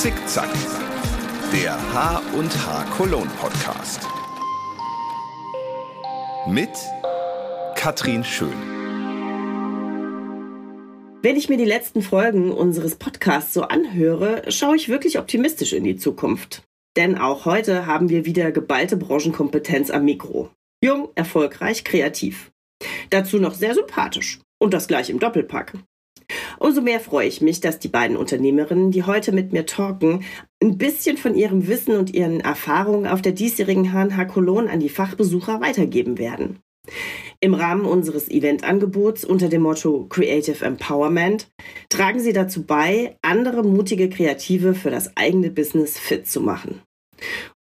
Zickzack, der H und H Cologne Podcast. Mit Katrin Schön. Wenn ich mir die letzten Folgen unseres Podcasts so anhöre, schaue ich wirklich optimistisch in die Zukunft. Denn auch heute haben wir wieder geballte Branchenkompetenz am Mikro. Jung, erfolgreich, kreativ. Dazu noch sehr sympathisch. Und das gleich im Doppelpack. Umso mehr freue ich mich, dass die beiden Unternehmerinnen, die heute mit mir talken, ein bisschen von ihrem Wissen und ihren Erfahrungen auf der diesjährigen HNH Cologne an die Fachbesucher weitergeben werden. Im Rahmen unseres Eventangebots unter dem Motto Creative Empowerment tragen sie dazu bei, andere mutige Kreative für das eigene Business fit zu machen.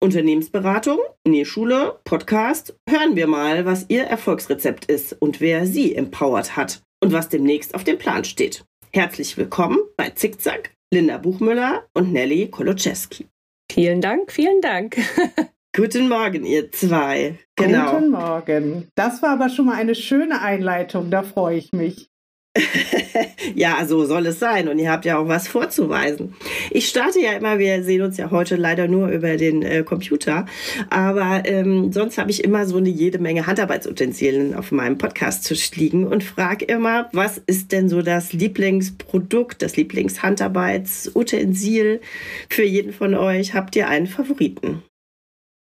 Unternehmensberatung, Nähschule, Podcast, hören wir mal, was ihr Erfolgsrezept ist und wer sie empowert hat und was demnächst auf dem Plan steht. Herzlich willkommen bei Zickzack, Linda Buchmüller und Nelly Koloczewski. Vielen Dank, vielen Dank. Guten Morgen, ihr zwei. Genau. Guten Morgen. Das war aber schon mal eine schöne Einleitung, da freue ich mich. ja, so soll es sein. Und ihr habt ja auch was vorzuweisen. Ich starte ja immer, wir sehen uns ja heute leider nur über den äh, Computer, aber ähm, sonst habe ich immer so eine jede Menge Handarbeitsutensilien auf meinem Podcast-Tisch liegen und frage immer, was ist denn so das Lieblingsprodukt, das Lieblingshandarbeitsutensil für jeden von euch? Habt ihr einen Favoriten?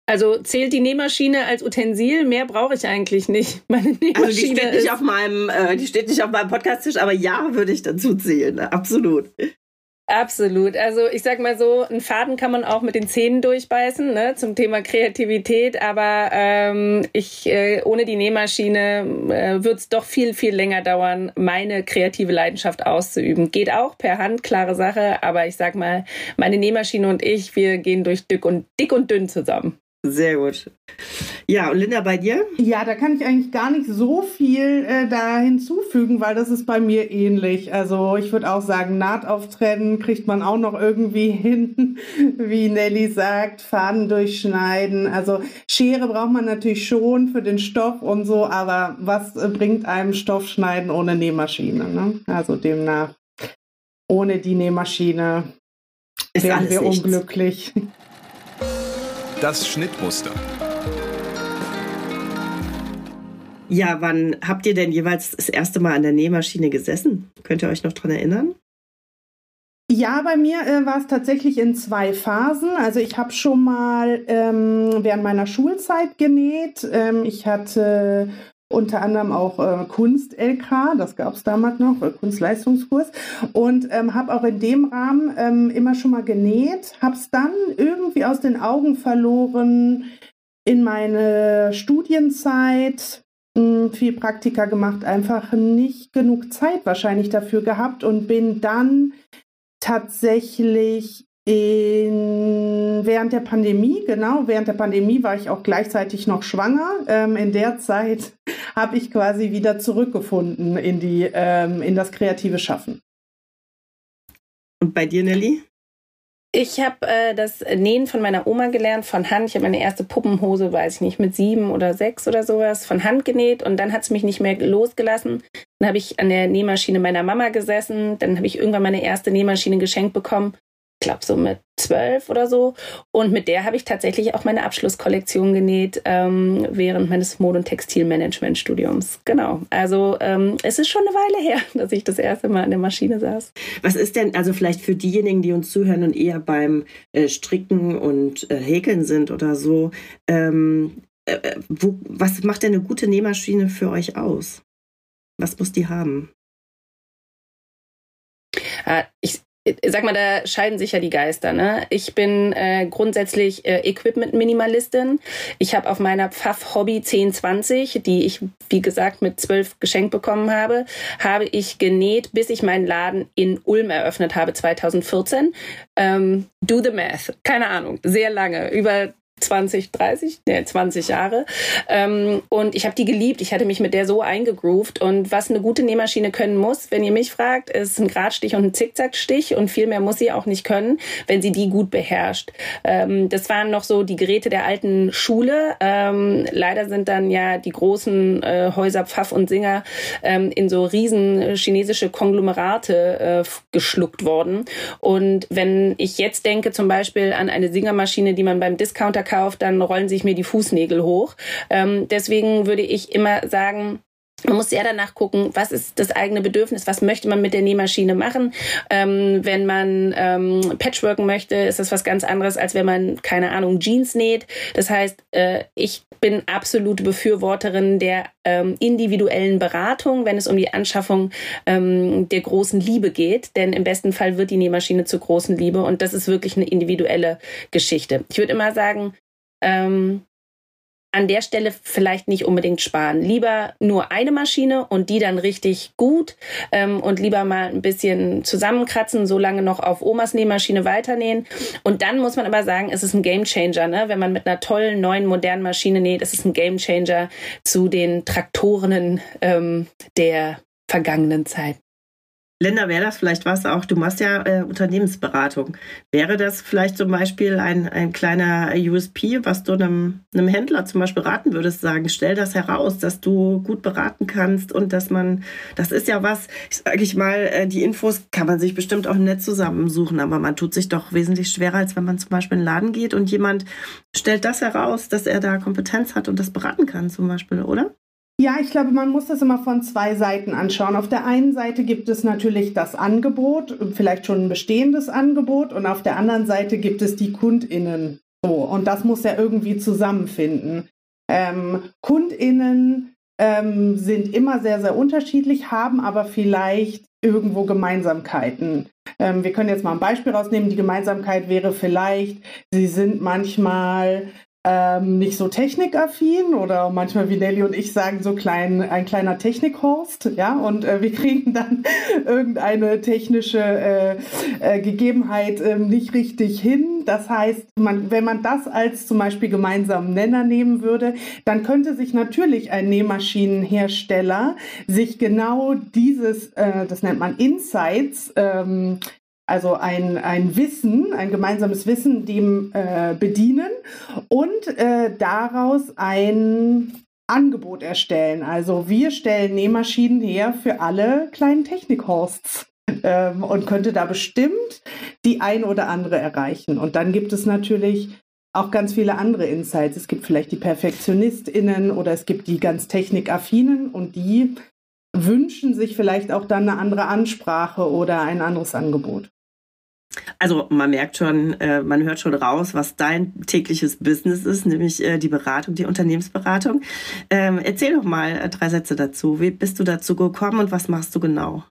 Also zählt die Nähmaschine als Utensil? Mehr brauche ich eigentlich nicht. Meine Nähmaschine also die steht nicht auf meinem, äh, die steht nicht auf meinem Podcast-Tisch, aber ja, würde ich dazu zählen. Absolut. Absolut. Also ich sag mal so, einen Faden kann man auch mit den Zähnen durchbeißen, ne, zum Thema Kreativität. Aber ähm, ich äh, ohne die Nähmaschine äh, wird es doch viel, viel länger dauern, meine kreative Leidenschaft auszuüben. Geht auch per Hand, klare Sache. Aber ich sag mal, meine Nähmaschine und ich, wir gehen durch dick und dick und dünn zusammen. Sehr gut. Ja, und Linda, bei dir? Ja, da kann ich eigentlich gar nicht so viel äh, da hinzufügen, weil das ist bei mir ähnlich. Also ich würde auch sagen, Nahtauftrennen kriegt man auch noch irgendwie hin, wie Nelly sagt, Faden durchschneiden. Also Schere braucht man natürlich schon für den Stoff und so, aber was äh, bringt einem Stoffschneiden ohne Nähmaschine? Ne? Also demnach, ohne die Nähmaschine ist wären wir nichts. unglücklich. Das Schnittmuster. Ja, wann habt ihr denn jeweils das erste Mal an der Nähmaschine gesessen? Könnt ihr euch noch daran erinnern? Ja, bei mir äh, war es tatsächlich in zwei Phasen. Also ich habe schon mal ähm, während meiner Schulzeit genäht. Ähm, ich hatte unter anderem auch äh, Kunst-LK, das gab es damals noch, äh, Kunstleistungskurs. Und ähm, habe auch in dem Rahmen ähm, immer schon mal genäht, habe es dann irgendwie aus den Augen verloren in meine Studienzeit. Hm, viel Praktika gemacht, einfach nicht genug Zeit wahrscheinlich dafür gehabt und bin dann tatsächlich in, während der Pandemie, genau, während der Pandemie war ich auch gleichzeitig noch schwanger. Ähm, in der Zeit habe ich quasi wieder zurückgefunden in, die, ähm, in das kreative Schaffen. Und bei dir, Nelly? Ich habe äh, das Nähen von meiner Oma gelernt, von Hand. Ich habe meine erste Puppenhose, weiß ich nicht, mit sieben oder sechs oder sowas, von Hand genäht und dann hat es mich nicht mehr losgelassen. Dann habe ich an der Nähmaschine meiner Mama gesessen. Dann habe ich irgendwann meine erste Nähmaschine geschenkt bekommen glaube so mit zwölf oder so. Und mit der habe ich tatsächlich auch meine Abschlusskollektion genäht ähm, während meines Mode- und Textilmanagement-Studiums. Genau. Also ähm, es ist schon eine Weile her, dass ich das erste Mal an der Maschine saß. Was ist denn, also vielleicht für diejenigen, die uns zuhören und eher beim äh, Stricken und äh, Häkeln sind oder so, ähm, äh, äh wo, was macht denn eine gute Nähmaschine für euch aus? Was muss die haben? Äh, ich, sag mal, da scheiden sich ja die Geister. Ne? Ich bin äh, grundsätzlich äh, Equipment-Minimalistin. Ich habe auf meiner Pfaff Hobby 1020, die ich, wie gesagt, mit zwölf geschenkt bekommen habe, habe ich genäht, bis ich meinen Laden in Ulm eröffnet habe, 2014. Ähm, do the math. Keine Ahnung. Sehr lange. Über 20, 30, ne, 20 Jahre. Ähm, und ich habe die geliebt. Ich hatte mich mit der so eingegroovt. Und was eine gute Nähmaschine können muss, wenn ihr mich fragt, ist ein Gradstich und ein Zickzackstich. Und viel mehr muss sie auch nicht können, wenn sie die gut beherrscht. Ähm, das waren noch so die Geräte der alten Schule. Ähm, leider sind dann ja die großen äh, Häuser Pfaff und Singer ähm, in so riesen chinesische Konglomerate äh, geschluckt worden. Und wenn ich jetzt denke zum Beispiel an eine Singermaschine, die man beim Discounter kauft, dann rollen sich mir die Fußnägel hoch. Ähm, deswegen würde ich immer sagen, man muss sehr danach gucken, was ist das eigene Bedürfnis, was möchte man mit der Nähmaschine machen. Ähm, wenn man ähm, Patchworken möchte, ist das was ganz anderes, als wenn man, keine Ahnung, Jeans näht. Das heißt, äh, ich bin absolute Befürworterin der ähm, individuellen Beratung, wenn es um die Anschaffung ähm, der großen Liebe geht. Denn im besten Fall wird die Nähmaschine zur großen Liebe und das ist wirklich eine individuelle Geschichte. Ich würde immer sagen, ähm, an der Stelle vielleicht nicht unbedingt sparen. Lieber nur eine Maschine und die dann richtig gut ähm, und lieber mal ein bisschen zusammenkratzen, so lange noch auf Omas Nähmaschine weiternähen. Und dann muss man aber sagen, es ist ein Gamechanger, ne? wenn man mit einer tollen, neuen, modernen Maschine näht. Es ist ein Gamechanger zu den Traktoren ähm, der vergangenen Zeit. Linda, wäre das vielleicht was auch, du machst ja äh, Unternehmensberatung. Wäre das vielleicht zum Beispiel ein, ein kleiner USP, was du einem, einem Händler zum Beispiel raten würdest, sagen, stell das heraus, dass du gut beraten kannst und dass man, das ist ja was, sage ich mal, äh, die Infos kann man sich bestimmt auch nett zusammensuchen, aber man tut sich doch wesentlich schwerer, als wenn man zum Beispiel in den Laden geht und jemand stellt das heraus, dass er da Kompetenz hat und das beraten kann zum Beispiel, oder? Ja, ich glaube, man muss das immer von zwei Seiten anschauen. Auf der einen Seite gibt es natürlich das Angebot, vielleicht schon ein bestehendes Angebot, und auf der anderen Seite gibt es die KundInnen. So, und das muss ja irgendwie zusammenfinden. Ähm, KundInnen ähm, sind immer sehr, sehr unterschiedlich, haben aber vielleicht irgendwo Gemeinsamkeiten. Ähm, wir können jetzt mal ein Beispiel rausnehmen. Die Gemeinsamkeit wäre vielleicht, sie sind manchmal ähm, nicht so technikaffin oder manchmal wie Nelly und ich sagen so klein, ein kleiner Technikhorst, ja, und äh, wir kriegen dann irgendeine technische äh, äh, Gegebenheit ähm, nicht richtig hin. Das heißt, man, wenn man das als zum Beispiel gemeinsamen Nenner nehmen würde, dann könnte sich natürlich ein Nähmaschinenhersteller sich genau dieses, äh, das nennt man Insights, ähm, also ein, ein Wissen, ein gemeinsames Wissen dem äh, bedienen und äh, daraus ein Angebot erstellen. Also wir stellen Nähmaschinen her für alle kleinen Technikhorsts ähm, und könnte da bestimmt die ein oder andere erreichen. Und dann gibt es natürlich auch ganz viele andere Insights. Es gibt vielleicht die PerfektionistInnen oder es gibt die ganz technikaffinen und die wünschen sich vielleicht auch dann eine andere Ansprache oder ein anderes Angebot. Also man merkt schon, äh, man hört schon raus, was dein tägliches Business ist, nämlich äh, die Beratung, die Unternehmensberatung. Ähm, erzähl doch mal äh, drei Sätze dazu. Wie bist du dazu gekommen und was machst du genau?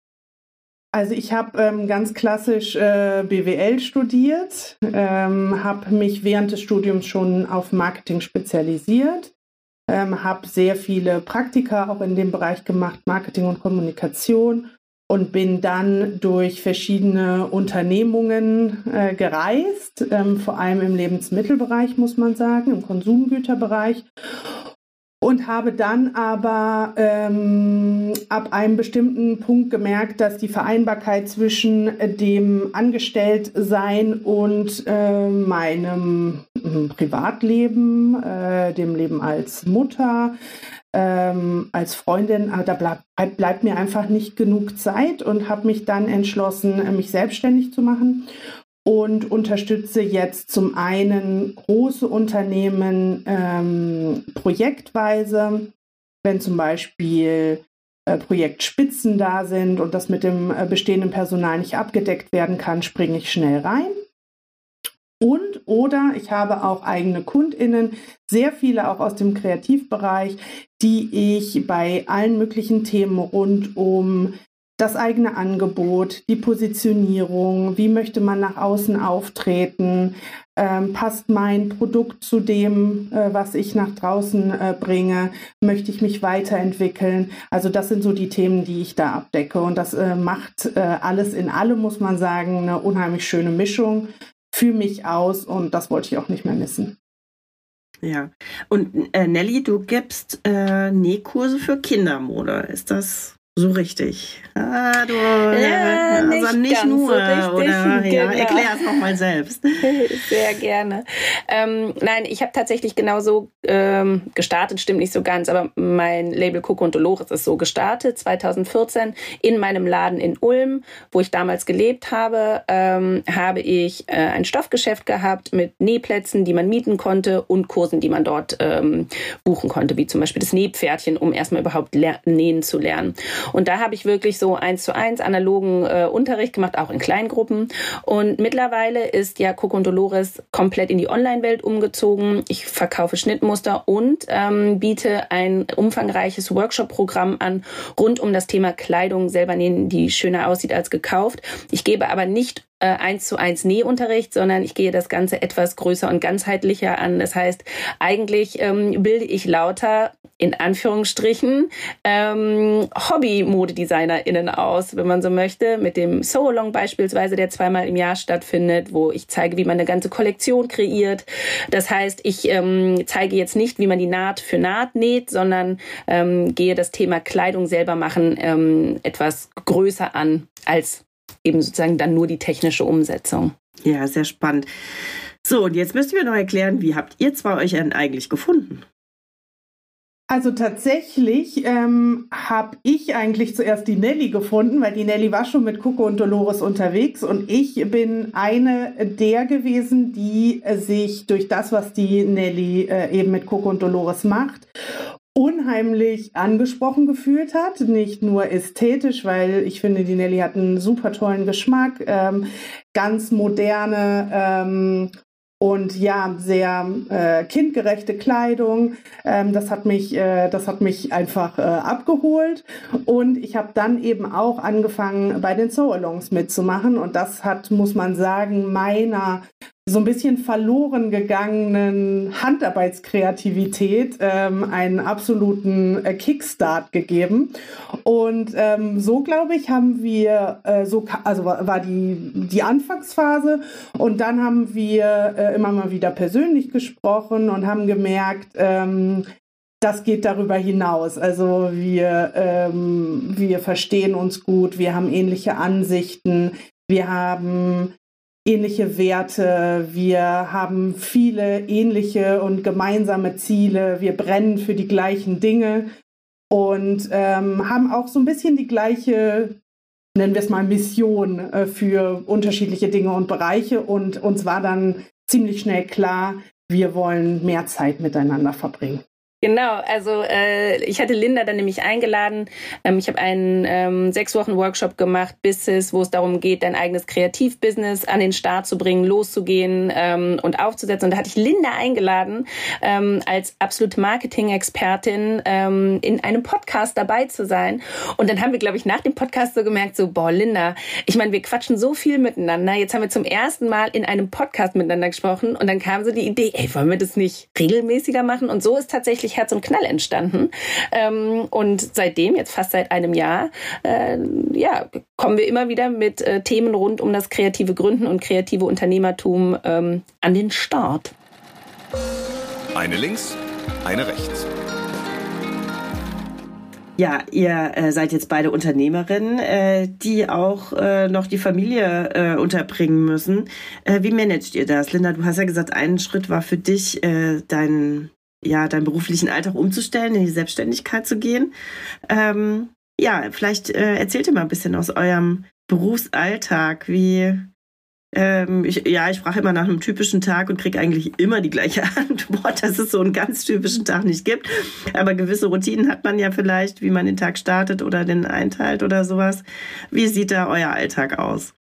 Also ich habe ähm, ganz klassisch äh, BWL studiert, ähm, habe mich während des Studiums schon auf Marketing spezialisiert, ähm, habe sehr viele Praktika auch in dem Bereich gemacht, Marketing und Kommunikation und bin dann durch verschiedene Unternehmungen äh, gereist, ähm, vor allem im Lebensmittelbereich, muss man sagen, im Konsumgüterbereich. Und habe dann aber ähm, ab einem bestimmten Punkt gemerkt, dass die Vereinbarkeit zwischen dem Angestelltsein und äh, meinem äh, Privatleben, äh, dem Leben als Mutter, ähm, als Freundin, aber da bleibt, bleibt mir einfach nicht genug Zeit und habe mich dann entschlossen, äh, mich selbstständig zu machen und unterstütze jetzt zum einen große Unternehmen ähm, projektweise, wenn zum Beispiel äh, Projektspitzen da sind und das mit dem äh, bestehenden Personal nicht abgedeckt werden kann, springe ich schnell rein. Und oder ich habe auch eigene Kundinnen, sehr viele auch aus dem Kreativbereich, die ich bei allen möglichen Themen rund um das eigene Angebot, die Positionierung, wie möchte man nach außen auftreten, ähm, passt mein Produkt zu dem, äh, was ich nach draußen äh, bringe, möchte ich mich weiterentwickeln. Also das sind so die Themen, die ich da abdecke. Und das äh, macht äh, alles in allem, muss man sagen, eine unheimlich schöne Mischung für mich aus und das wollte ich auch nicht mehr missen. Ja. Und äh, Nelly, du gibst äh, Nähkurse für Kindermode. Ist das so richtig. Ah, du, ja, also nicht, nicht nur, so richtig, oder? Genau. Ja, erklär es nochmal selbst. Sehr gerne. Ähm, nein, ich habe tatsächlich genau so ähm, gestartet, stimmt nicht so ganz, aber mein Label Coco und Dolores ist so gestartet, 2014, in meinem Laden in Ulm, wo ich damals gelebt habe, ähm, habe ich äh, ein Stoffgeschäft gehabt mit Nähplätzen, die man mieten konnte und Kursen, die man dort ähm, buchen konnte, wie zum Beispiel das Nähpferdchen, um erstmal überhaupt nähen zu lernen. Und da habe ich wirklich so eins zu eins analogen äh, Unterricht gemacht, auch in Kleingruppen. Und mittlerweile ist ja Coco und Dolores komplett in die Online-Welt umgezogen. Ich verkaufe Schnittmuster und ähm, biete ein umfangreiches Workshop-Programm an rund um das Thema Kleidung selber nähen, die schöner aussieht als gekauft. Ich gebe aber nicht eins zu eins Nähunterricht, sondern ich gehe das Ganze etwas größer und ganzheitlicher an. Das heißt, eigentlich ähm, bilde ich lauter in Anführungsstrichen ähm, Hobby-ModedesignerInnen aus, wenn man so möchte, mit dem So-Along beispielsweise, der zweimal im Jahr stattfindet, wo ich zeige, wie man eine ganze Kollektion kreiert. Das heißt, ich ähm, zeige jetzt nicht, wie man die Naht für Naht näht, sondern ähm, gehe das Thema Kleidung selber machen ähm, etwas größer an als eben sozusagen dann nur die technische Umsetzung. Ja, sehr spannend. So, und jetzt müsst ihr mir noch erklären, wie habt ihr zwei euch denn eigentlich gefunden? Also tatsächlich ähm, habe ich eigentlich zuerst die Nelly gefunden, weil die Nelly war schon mit Coco und Dolores unterwegs und ich bin eine der gewesen, die sich durch das, was die Nelly äh, eben mit Coco und Dolores macht unheimlich angesprochen gefühlt hat. Nicht nur ästhetisch, weil ich finde, die Nelly hat einen super tollen Geschmack, ähm, ganz moderne ähm, und ja, sehr äh, kindgerechte Kleidung. Ähm, das, hat mich, äh, das hat mich einfach äh, abgeholt. Und ich habe dann eben auch angefangen, bei den Sew-Alongs mitzumachen. Und das hat, muss man sagen, meiner so ein bisschen verloren gegangenen Handarbeitskreativität ähm, einen absoluten äh, Kickstart gegeben. Und ähm, so, glaube ich, haben wir, äh, so, also war die, die Anfangsphase und dann haben wir äh, immer mal wieder persönlich gesprochen und haben gemerkt, ähm, das geht darüber hinaus. Also wir, ähm, wir verstehen uns gut, wir haben ähnliche Ansichten, wir haben ähnliche Werte, wir haben viele ähnliche und gemeinsame Ziele, wir brennen für die gleichen Dinge und ähm, haben auch so ein bisschen die gleiche, nennen wir es mal, Mission äh, für unterschiedliche Dinge und Bereiche. Und uns war dann ziemlich schnell klar, wir wollen mehr Zeit miteinander verbringen. Genau, also äh, ich hatte Linda dann nämlich eingeladen. Ähm, ich habe einen ähm, sechs Wochen Workshop gemacht, Business, wo es darum geht, dein eigenes Kreativbusiness an den Start zu bringen, loszugehen ähm, und aufzusetzen. Und da hatte ich Linda eingeladen, ähm, als absolute Marketing-Expertin ähm, in einem Podcast dabei zu sein. Und dann haben wir, glaube ich, nach dem Podcast so gemerkt, so, boah, Linda, ich meine, wir quatschen so viel miteinander. Jetzt haben wir zum ersten Mal in einem Podcast miteinander gesprochen. Und dann kam so die Idee, ey, wollen wir das nicht regelmäßiger machen? Und so ist tatsächlich wirklich Herz und Knall entstanden. Ähm, und seitdem, jetzt fast seit einem Jahr, äh, ja, kommen wir immer wieder mit äh, Themen rund um das kreative Gründen und kreative Unternehmertum ähm, an den Start. Eine links, eine rechts. Ja, ihr äh, seid jetzt beide Unternehmerinnen, äh, die auch äh, noch die Familie äh, unterbringen müssen. Äh, wie managt ihr das? Linda, du hast ja gesagt, ein Schritt war für dich äh, dein ja, deinen beruflichen Alltag umzustellen, in die Selbstständigkeit zu gehen. Ähm, ja, vielleicht äh, erzählt ihr mal ein bisschen aus eurem Berufsalltag, wie ähm, ich, ja, ich frage immer nach einem typischen Tag und kriege eigentlich immer die gleiche Antwort, dass es so einen ganz typischen Tag nicht gibt. Aber gewisse Routinen hat man ja vielleicht, wie man den Tag startet oder den einteilt oder sowas. Wie sieht da euer Alltag aus?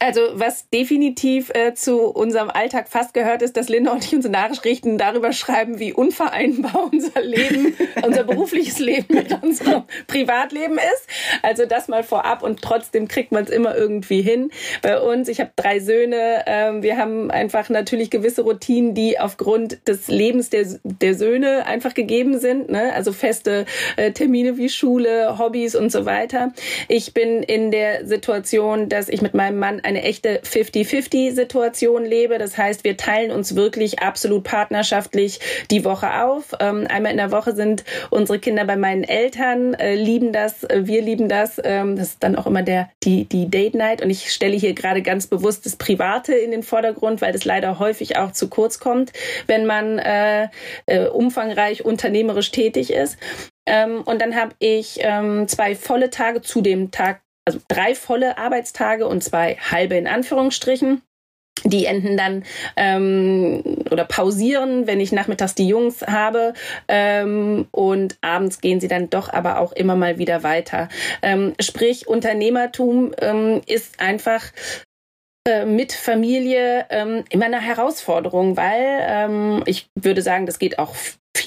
Also was definitiv äh, zu unserem Alltag fast gehört, ist, dass Linda und ich unsere Nachrichten darüber schreiben, wie unvereinbar unser Leben, unser berufliches Leben mit unserem Privatleben ist. Also das mal vorab und trotzdem kriegt man es immer irgendwie hin. Bei uns, ich habe drei Söhne, ähm, wir haben einfach natürlich gewisse Routinen, die aufgrund des Lebens der, der Söhne einfach gegeben sind. Ne? Also feste äh, Termine wie Schule, Hobbys und so weiter. Ich bin in der Situation, dass ich mit meinem Mann eine echte 50-50-Situation lebe. Das heißt, wir teilen uns wirklich absolut partnerschaftlich die Woche auf. Ähm, einmal in der Woche sind unsere Kinder bei meinen Eltern, äh, lieben das, äh, wir lieben das. Ähm, das ist dann auch immer der, die, die Date Night. Und ich stelle hier gerade ganz bewusst das Private in den Vordergrund, weil das leider häufig auch zu kurz kommt, wenn man äh, äh, umfangreich unternehmerisch tätig ist. Ähm, und dann habe ich ähm, zwei volle Tage zu dem Tag, also drei volle Arbeitstage und zwei halbe in Anführungsstrichen. Die enden dann ähm, oder pausieren, wenn ich nachmittags die Jungs habe. Ähm, und abends gehen sie dann doch aber auch immer mal wieder weiter. Ähm, sprich, Unternehmertum ähm, ist einfach äh, mit Familie ähm, immer eine Herausforderung, weil ähm, ich würde sagen, das geht auch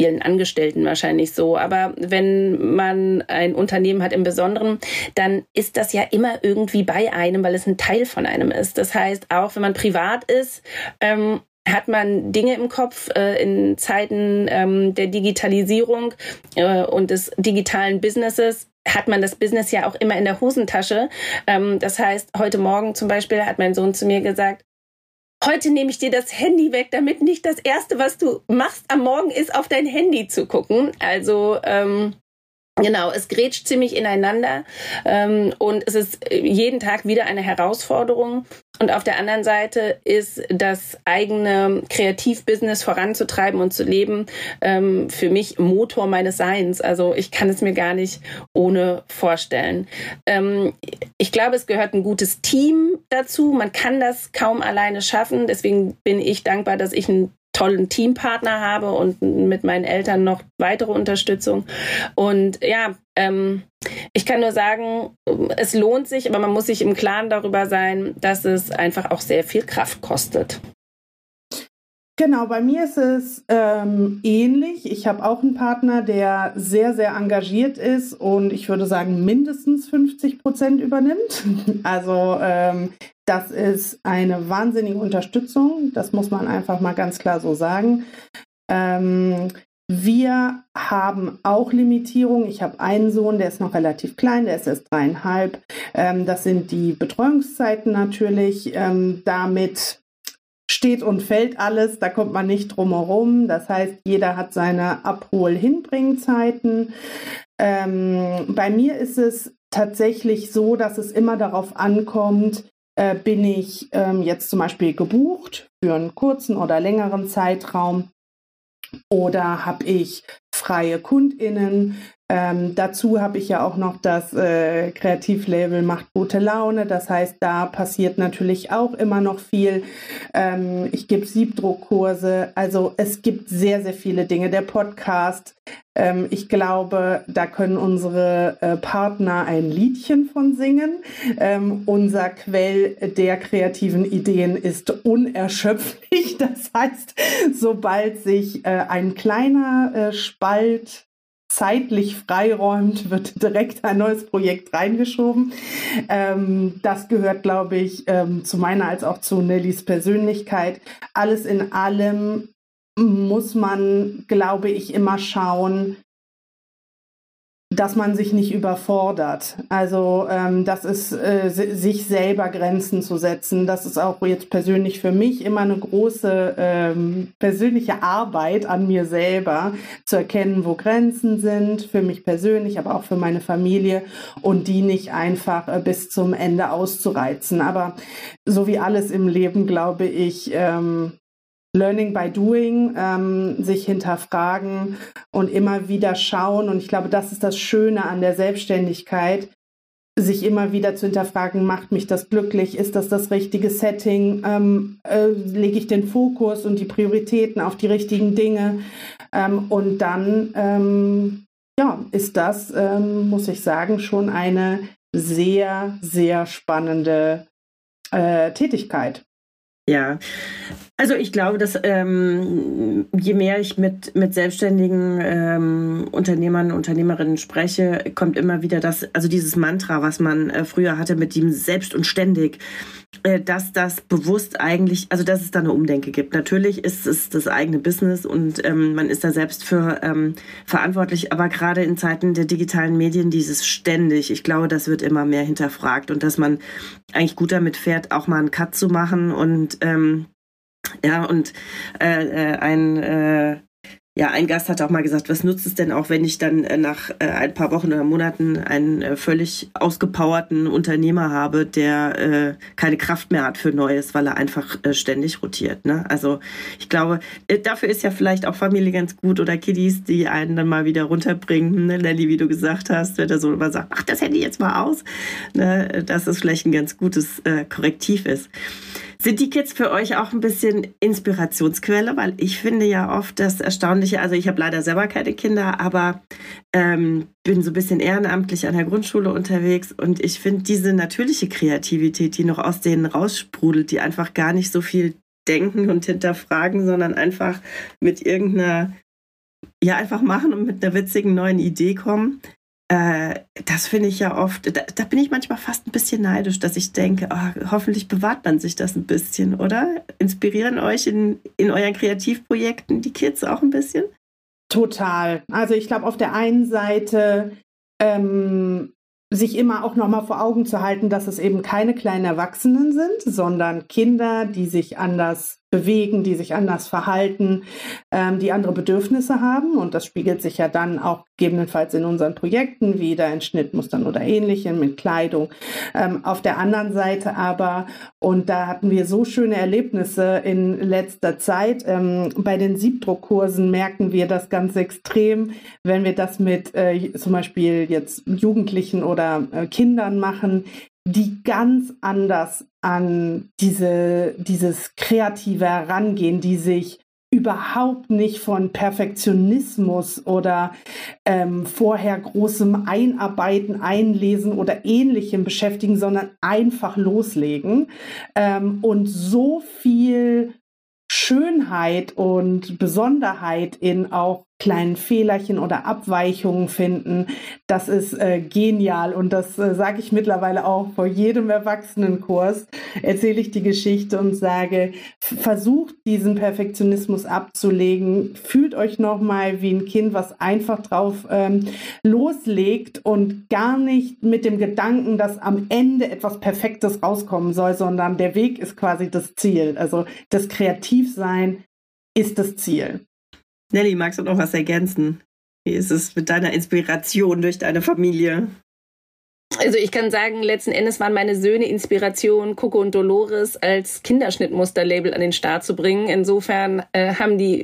vielen Angestellten wahrscheinlich so. Aber wenn man ein Unternehmen hat im Besonderen, dann ist das ja immer irgendwie bei einem, weil es ein Teil von einem ist. Das heißt, auch wenn man privat ist, ähm, hat man Dinge im Kopf äh, in Zeiten ähm, der Digitalisierung äh, und des digitalen Businesses hat man das Business ja auch immer in der Hosentasche. Ähm, das heißt, heute Morgen zum Beispiel hat mein Sohn zu mir gesagt, heute nehme ich dir das Handy weg, damit nicht das Erste, was du machst am Morgen, ist, auf dein Handy zu gucken. Also ähm, Genau, es grätscht ziemlich ineinander ähm, und es ist jeden Tag wieder eine Herausforderung. Und auf der anderen Seite ist das eigene Kreativbusiness voranzutreiben und zu leben ähm, für mich Motor meines Seins. Also ich kann es mir gar nicht ohne vorstellen. Ähm, ich glaube, es gehört ein gutes Team dazu. Man kann das kaum alleine schaffen. Deswegen bin ich dankbar, dass ich ein tollen Teampartner habe und mit meinen Eltern noch weitere Unterstützung. Und ja, ähm, ich kann nur sagen, es lohnt sich, aber man muss sich im Klaren darüber sein, dass es einfach auch sehr viel Kraft kostet. Genau, bei mir ist es ähm, ähnlich. Ich habe auch einen Partner, der sehr, sehr engagiert ist und ich würde sagen mindestens 50 Prozent übernimmt. Also ähm, das ist eine wahnsinnige Unterstützung. Das muss man einfach mal ganz klar so sagen. Ähm, wir haben auch Limitierungen. Ich habe einen Sohn, der ist noch relativ klein, der ist erst dreieinhalb. Ähm, das sind die Betreuungszeiten natürlich. Ähm, damit steht und fällt alles, da kommt man nicht drum herum. Das heißt, jeder hat seine Abhol-Hinbringzeiten. Ähm, bei mir ist es tatsächlich so, dass es immer darauf ankommt, äh, bin ich ähm, jetzt zum Beispiel gebucht für einen kurzen oder längeren Zeitraum oder habe ich freie KundInnen, ähm, dazu habe ich ja auch noch das äh, Kreativlabel Macht gute Laune. Das heißt, da passiert natürlich auch immer noch viel. Ähm, ich gebe Siebdruckkurse. Also es gibt sehr, sehr viele Dinge. Der Podcast. Ähm, ich glaube, da können unsere äh, Partner ein Liedchen von singen. Ähm, unser Quell der kreativen Ideen ist unerschöpflich. Das heißt, sobald sich äh, ein kleiner äh, Spalt zeitlich freiräumt, wird direkt ein neues Projekt reingeschoben. Ähm, das gehört, glaube ich, ähm, zu meiner als auch zu Nellys Persönlichkeit. Alles in allem muss man, glaube ich, immer schauen, dass man sich nicht überfordert. Also ähm, das ist äh, sich selber Grenzen zu setzen. Das ist auch jetzt persönlich für mich immer eine große ähm, persönliche Arbeit an mir selber, zu erkennen, wo Grenzen sind, für mich persönlich, aber auch für meine Familie und die nicht einfach äh, bis zum Ende auszureizen. Aber so wie alles im Leben, glaube ich, ähm, Learning by Doing, ähm, sich hinterfragen und immer wieder schauen. Und ich glaube, das ist das Schöne an der Selbstständigkeit, sich immer wieder zu hinterfragen, macht mich das glücklich? Ist das das richtige Setting? Ähm, äh, lege ich den Fokus und die Prioritäten auf die richtigen Dinge? Ähm, und dann, ähm, ja, ist das, ähm, muss ich sagen, schon eine sehr, sehr spannende äh, Tätigkeit. Ja, also ich glaube, dass ähm, je mehr ich mit, mit selbstständigen ähm, Unternehmern, Unternehmerinnen spreche, kommt immer wieder das, also dieses Mantra, was man äh, früher hatte mit dem selbst und ständig, äh, dass das bewusst eigentlich, also dass es da eine Umdenke gibt. Natürlich ist es das eigene Business und ähm, man ist da selbst für ähm, verantwortlich, aber gerade in Zeiten der digitalen Medien dieses ständig, ich glaube, das wird immer mehr hinterfragt und dass man eigentlich gut damit fährt, auch mal einen Cut zu machen und ähm, ja, und äh, äh, ein, äh, ja, ein Gast hat auch mal gesagt, was nutzt es denn auch, wenn ich dann äh, nach äh, ein paar Wochen oder Monaten einen völlig ausgepowerten Unternehmer habe, der keine Kraft mehr hat für Neues, weil er einfach ständig rotiert. Ne? Also ich glaube, dafür ist ja vielleicht auch Familie ganz gut oder Kiddies, die einen dann mal wieder runterbringen. Ne? Nelly, wie du gesagt hast, wenn er so immer sagt, mach das Handy jetzt mal aus, ne? dass es vielleicht ein ganz gutes Korrektiv ist. Sind die Kids für euch auch ein bisschen Inspirationsquelle? Weil ich finde ja oft das Erstaunliche, also ich habe leider selber keine Kinder, aber ähm, bin so ein bisschen ehrenamtlich an der Grundschule unterwegs und ich finde diese natürliche Kreativität, die noch aus denen raussprudelt, die einfach gar nicht so viel denken und hinterfragen, sondern einfach mit irgendeiner, ja, einfach machen und mit einer witzigen neuen Idee kommen das finde ich ja oft, da, da, bin ich manchmal fast ein bisschen neidisch, dass ich denke, oh, hoffentlich bewahrt man sich das ein bisschen, oder? Inspirieren euch in, in euren Kreativprojekten die Kids auch ein bisschen? Total. Also ich glaube, auf der einen Seite ähm, sich immer auch nochmal vor Augen zu halten, dass es eben keine kleinen Erwachsenen sind, sondern Kinder, die sich anders bewegen, die sich anders verhalten, ähm, die andere Bedürfnisse haben. Und das spiegelt sich ja dann auch gegebenenfalls in unseren Projekten wieder in Schnittmustern oder ähnlichem, mit Kleidung. Ähm, auf der anderen Seite aber, und da hatten wir so schöne Erlebnisse in letzter Zeit, ähm, bei den Siebdruckkursen merken wir das ganz extrem, wenn wir das mit äh, zum Beispiel jetzt Jugendlichen oder äh, Kindern machen, die ganz anders an diese, dieses kreative Herangehen, die sich überhaupt nicht von Perfektionismus oder ähm, vorher großem Einarbeiten, Einlesen oder ähnlichem beschäftigen, sondern einfach loslegen. Ähm, und so viel Schönheit und Besonderheit in auch kleinen Fehlerchen oder Abweichungen finden. Das ist äh, genial und das äh, sage ich mittlerweile auch vor jedem Erwachsenenkurs. Erzähle ich die Geschichte und sage, versucht diesen Perfektionismus abzulegen, fühlt euch nochmal wie ein Kind, was einfach drauf ähm, loslegt und gar nicht mit dem Gedanken, dass am Ende etwas Perfektes rauskommen soll, sondern der Weg ist quasi das Ziel. Also das Kreativsein ist das Ziel. Nelly, magst du noch was ergänzen? Wie ist es mit deiner Inspiration durch deine Familie? Also ich kann sagen, letzten Endes waren meine Söhne Inspiration, Coco und Dolores als Kinderschnittmusterlabel an den Start zu bringen. Insofern äh, haben die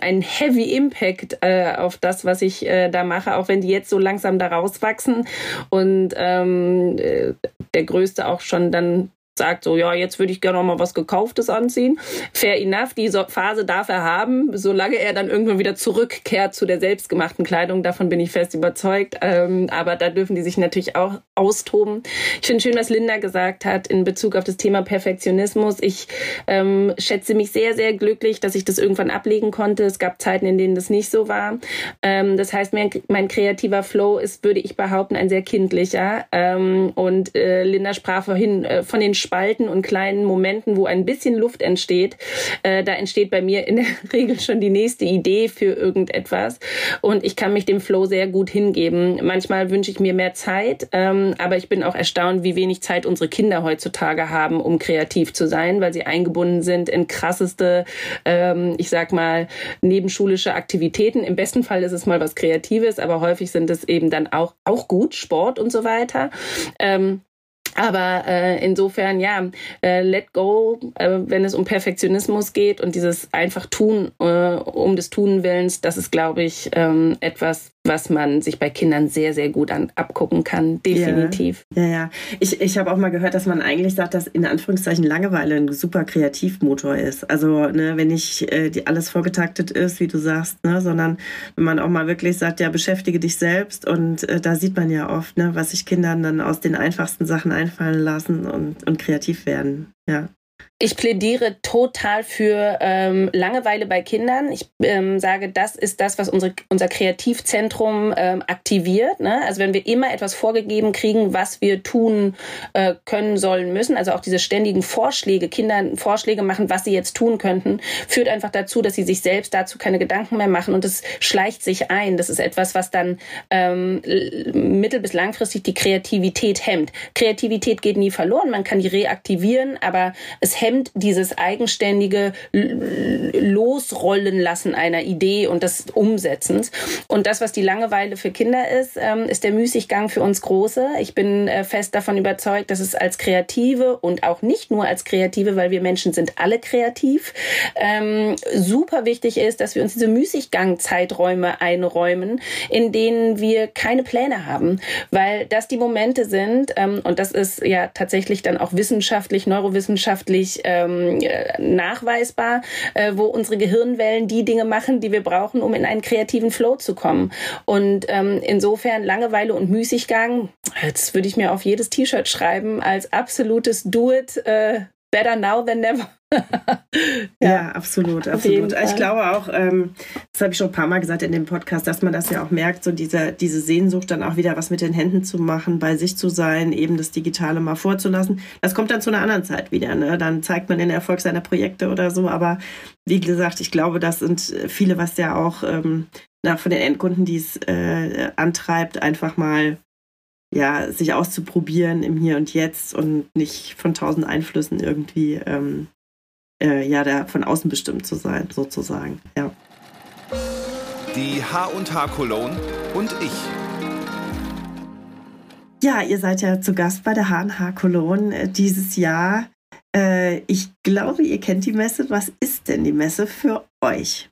einen Heavy Impact äh, auf das, was ich äh, da mache, auch wenn die jetzt so langsam da rauswachsen und ähm, äh, der Größte auch schon dann sagt so, ja, jetzt würde ich gerne noch mal was Gekauftes anziehen. Fair enough, diese Phase darf er haben, solange er dann irgendwann wieder zurückkehrt zu der selbstgemachten Kleidung. Davon bin ich fest überzeugt. Ähm, aber da dürfen die sich natürlich auch austoben. Ich finde schön, was Linda gesagt hat in Bezug auf das Thema Perfektionismus. Ich ähm, schätze mich sehr, sehr glücklich, dass ich das irgendwann ablegen konnte. Es gab Zeiten, in denen das nicht so war. Ähm, das heißt, mein, mein, kreativer Flow ist, würde ich behaupten, ein sehr kindlicher. Ähm, und äh, Linda sprach vorhin äh, von den Spalten und kleinen Momenten, wo ein bisschen Luft entsteht. Äh, da entsteht bei mir in der Regel schon die nächste Idee für irgendetwas. Und ich kann mich dem Flow sehr gut hingeben. Manchmal wünsche ich mir mehr Zeit. Ähm, aber ich bin auch erstaunt, wie wenig Zeit unsere Kinder heutzutage haben, um kreativ zu sein, weil sie eingebunden sind in krasseste, ähm, ich sag mal, nebenschulische Aktivitäten. Im besten Fall ist es mal was Kreatives, aber häufig sind es eben dann auch, auch gut, Sport und so weiter. Ähm, aber äh, insofern, ja, äh, let go, äh, wenn es um Perfektionismus geht und dieses einfach tun äh, um des Tun Willens, das ist, glaube ich, ähm, etwas, was man sich bei Kindern sehr, sehr gut an, abgucken kann. Definitiv. Ja, ja. ja. Ich, ich habe auch mal gehört, dass man eigentlich sagt, dass in Anführungszeichen Langeweile ein super Kreativmotor ist. Also, ne, wenn nicht äh, die alles vorgetaktet ist, wie du sagst, ne, sondern wenn man auch mal wirklich sagt, ja, beschäftige dich selbst und äh, da sieht man ja oft, ne, was sich Kindern dann aus den einfachsten Sachen einfallen lassen und, und kreativ werden. Ja. Ich plädiere total für ähm, Langeweile bei Kindern. Ich ähm, sage, das ist das, was unsere, unser Kreativzentrum ähm, aktiviert. Ne? Also wenn wir immer etwas vorgegeben kriegen, was wir tun äh, können, sollen, müssen, also auch diese ständigen Vorschläge, Kindern Vorschläge machen, was sie jetzt tun könnten, führt einfach dazu, dass sie sich selbst dazu keine Gedanken mehr machen und es schleicht sich ein. Das ist etwas, was dann ähm, mittel- bis langfristig die Kreativität hemmt. Kreativität geht nie verloren, man kann die reaktivieren, aber es hemmt hemmt dieses eigenständige Losrollen lassen einer Idee und des Umsetzens. Und das, was die Langeweile für Kinder ist, ähm, ist der Müßiggang für uns Große. Ich bin äh, fest davon überzeugt, dass es als Kreative und auch nicht nur als Kreative, weil wir Menschen sind alle kreativ, ähm, super wichtig ist, dass wir uns diese Müßiggang-Zeiträume einräumen, in denen wir keine Pläne haben, weil das die Momente sind, ähm, und das ist ja tatsächlich dann auch wissenschaftlich, neurowissenschaftlich ähm, nachweisbar, äh, wo unsere Gehirnwellen die Dinge machen, die wir brauchen, um in einen kreativen Flow zu kommen. Und ähm, insofern Langeweile und Müßiggang, jetzt würde ich mir auf jedes T-Shirt schreiben, als absolutes Do-it äh, better now than never. ja, ja, absolut, absolut. Ich glaube auch, ähm, das habe ich schon ein paar Mal gesagt in dem Podcast, dass man das ja auch merkt, so diese, diese Sehnsucht dann auch wieder was mit den Händen zu machen, bei sich zu sein, eben das Digitale mal vorzulassen. Das kommt dann zu einer anderen Zeit wieder. Ne? Dann zeigt man den Erfolg seiner Projekte oder so. Aber wie gesagt, ich glaube, das sind viele, was ja auch ähm, nach von den Endkunden, die es äh, antreibt, einfach mal ja, sich auszuprobieren im Hier und Jetzt und nicht von tausend Einflüssen irgendwie ähm, äh, ja, da von außen bestimmt zu sein, sozusagen. Ja. Die H&H Cologne und ich. Ja, ihr seid ja zu Gast bei der H&H Cologne äh, dieses Jahr. Äh, ich glaube, ihr kennt die Messe. Was ist denn die Messe für euch?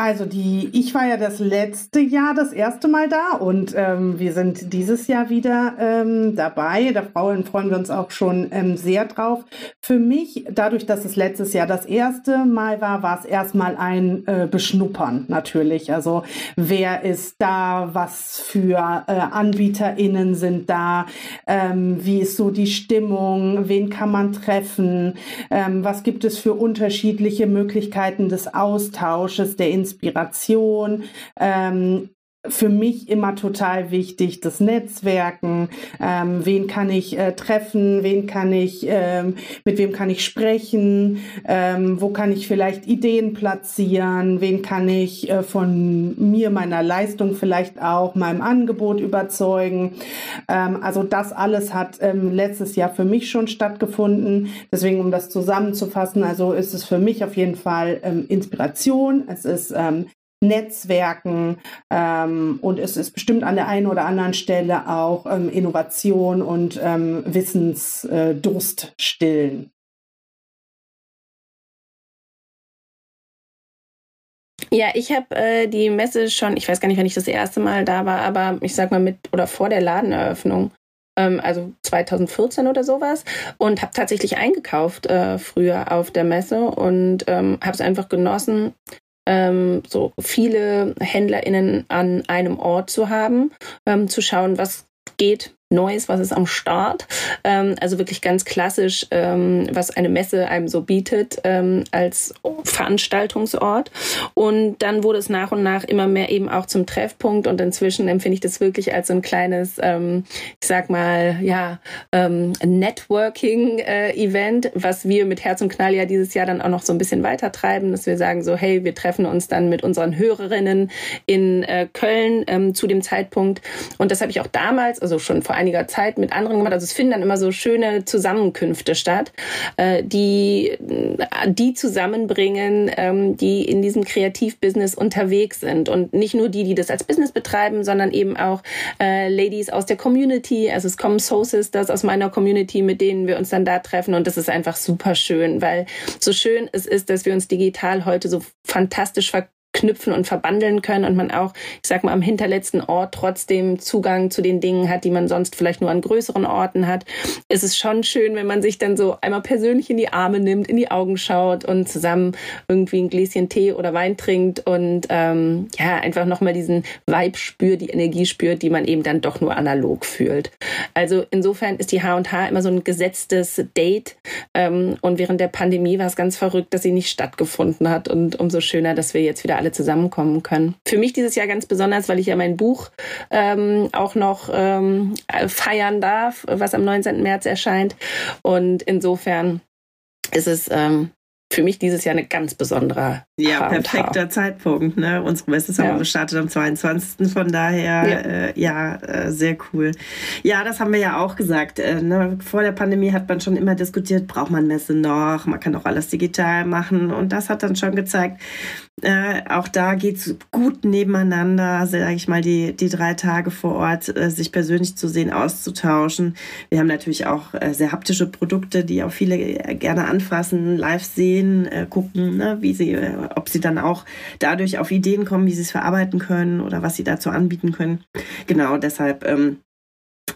Also die, ich war ja das letzte Jahr das erste Mal da und ähm, wir sind dieses Jahr wieder ähm, dabei. Da freuen, freuen wir uns auch schon ähm, sehr drauf. Für mich, dadurch, dass es letztes Jahr das erste Mal war, war es erstmal ein äh, Beschnuppern natürlich. Also wer ist da, was für äh, AnbieterInnen sind da, ähm, wie ist so die Stimmung, wen kann man treffen, ähm, was gibt es für unterschiedliche Möglichkeiten des Austausches, der Inspiration, ähm, für mich immer total wichtig, das Netzwerken. Ähm, wen kann ich äh, treffen? Wen kann ich, ähm, mit wem kann ich sprechen? Ähm, wo kann ich vielleicht Ideen platzieren? Wen kann ich äh, von mir, meiner Leistung vielleicht auch, meinem Angebot überzeugen? Ähm, also das alles hat ähm, letztes Jahr für mich schon stattgefunden. Deswegen, um das zusammenzufassen, also ist es für mich auf jeden Fall ähm, Inspiration. Es ist Netzwerken ähm, und es ist bestimmt an der einen oder anderen Stelle auch ähm, Innovation und ähm, Wissensdurst äh, stillen. Ja, ich habe äh, die Messe schon, ich weiß gar nicht, wann ich das erste Mal da war, aber ich sag mal mit oder vor der Ladeneröffnung, ähm, also 2014 oder sowas, und habe tatsächlich eingekauft äh, früher auf der Messe und ähm, habe es einfach genossen, ähm, so viele HändlerInnen an einem Ort zu haben, ähm, zu schauen, was geht Neues, was ist am Start. Ähm, also wirklich ganz klassisch, ähm, was eine Messe einem so bietet ähm, als Veranstaltungsort. Und dann wurde es nach und nach immer mehr eben auch zum Treffpunkt. Und inzwischen empfinde ich das wirklich als so ein kleines, ähm, ich sag mal, ja, ähm, Networking-Event, äh, was wir mit Herz und Knall ja dieses Jahr dann auch noch so ein bisschen weiter treiben, dass wir sagen so, hey, wir treffen uns dann mit unseren Hörerinnen in äh, Köln ähm, zu dem Zeitpunkt. Und das habe ich auch damals, also schon vor einiger Zeit mit anderen gemacht. Also es finden dann immer so schöne Zusammenkünfte statt, äh, die die zusammenbringen, ähm, die in diesem Kreativbusiness unterwegs sind und nicht nur die, die das als Business betreiben, sondern eben auch äh, Ladies aus der Community. Also es kommen Soul Sisters aus meiner Community, mit denen wir uns dann da treffen und das ist einfach super schön, weil so schön es ist, dass wir uns digital heute so fantastisch ver knüpfen und verbandeln können und man auch, ich sag mal, am hinterletzten Ort trotzdem Zugang zu den Dingen hat, die man sonst vielleicht nur an größeren Orten hat. Es ist schon schön, wenn man sich dann so einmal persönlich in die Arme nimmt, in die Augen schaut und zusammen irgendwie ein Gläschen Tee oder Wein trinkt und ähm, ja, einfach nochmal diesen Vibe spürt, die Energie spürt, die man eben dann doch nur analog fühlt. Also insofern ist die H&H immer so ein gesetztes Date ähm, und während der Pandemie war es ganz verrückt, dass sie nicht stattgefunden hat und umso schöner, dass wir jetzt wieder alle zusammenkommen können. Für mich dieses Jahr ganz besonders, weil ich ja mein Buch ähm, auch noch ähm, feiern darf, was am 19. März erscheint und insofern ist es ähm, für mich dieses Jahr eine ganz besondere. Ja, H perfekter Zeitpunkt. Ne? Unsere Messe ist ja. gestartet am 22. Von daher, ja, äh, ja äh, sehr cool. Ja, das haben wir ja auch gesagt. Äh, ne? Vor der Pandemie hat man schon immer diskutiert, braucht man Messe noch? Man kann auch alles digital machen. Und das hat dann schon gezeigt, äh, auch da geht's gut nebeneinander, sage ich mal, die, die drei Tage vor Ort, äh, sich persönlich zu sehen, auszutauschen. Wir haben natürlich auch äh, sehr haptische Produkte, die auch viele gerne anfassen, live sehen, gucken, ne, wie sie, ob sie dann auch dadurch auf Ideen kommen, wie sie es verarbeiten können oder was sie dazu anbieten können. Genau, deshalb ähm,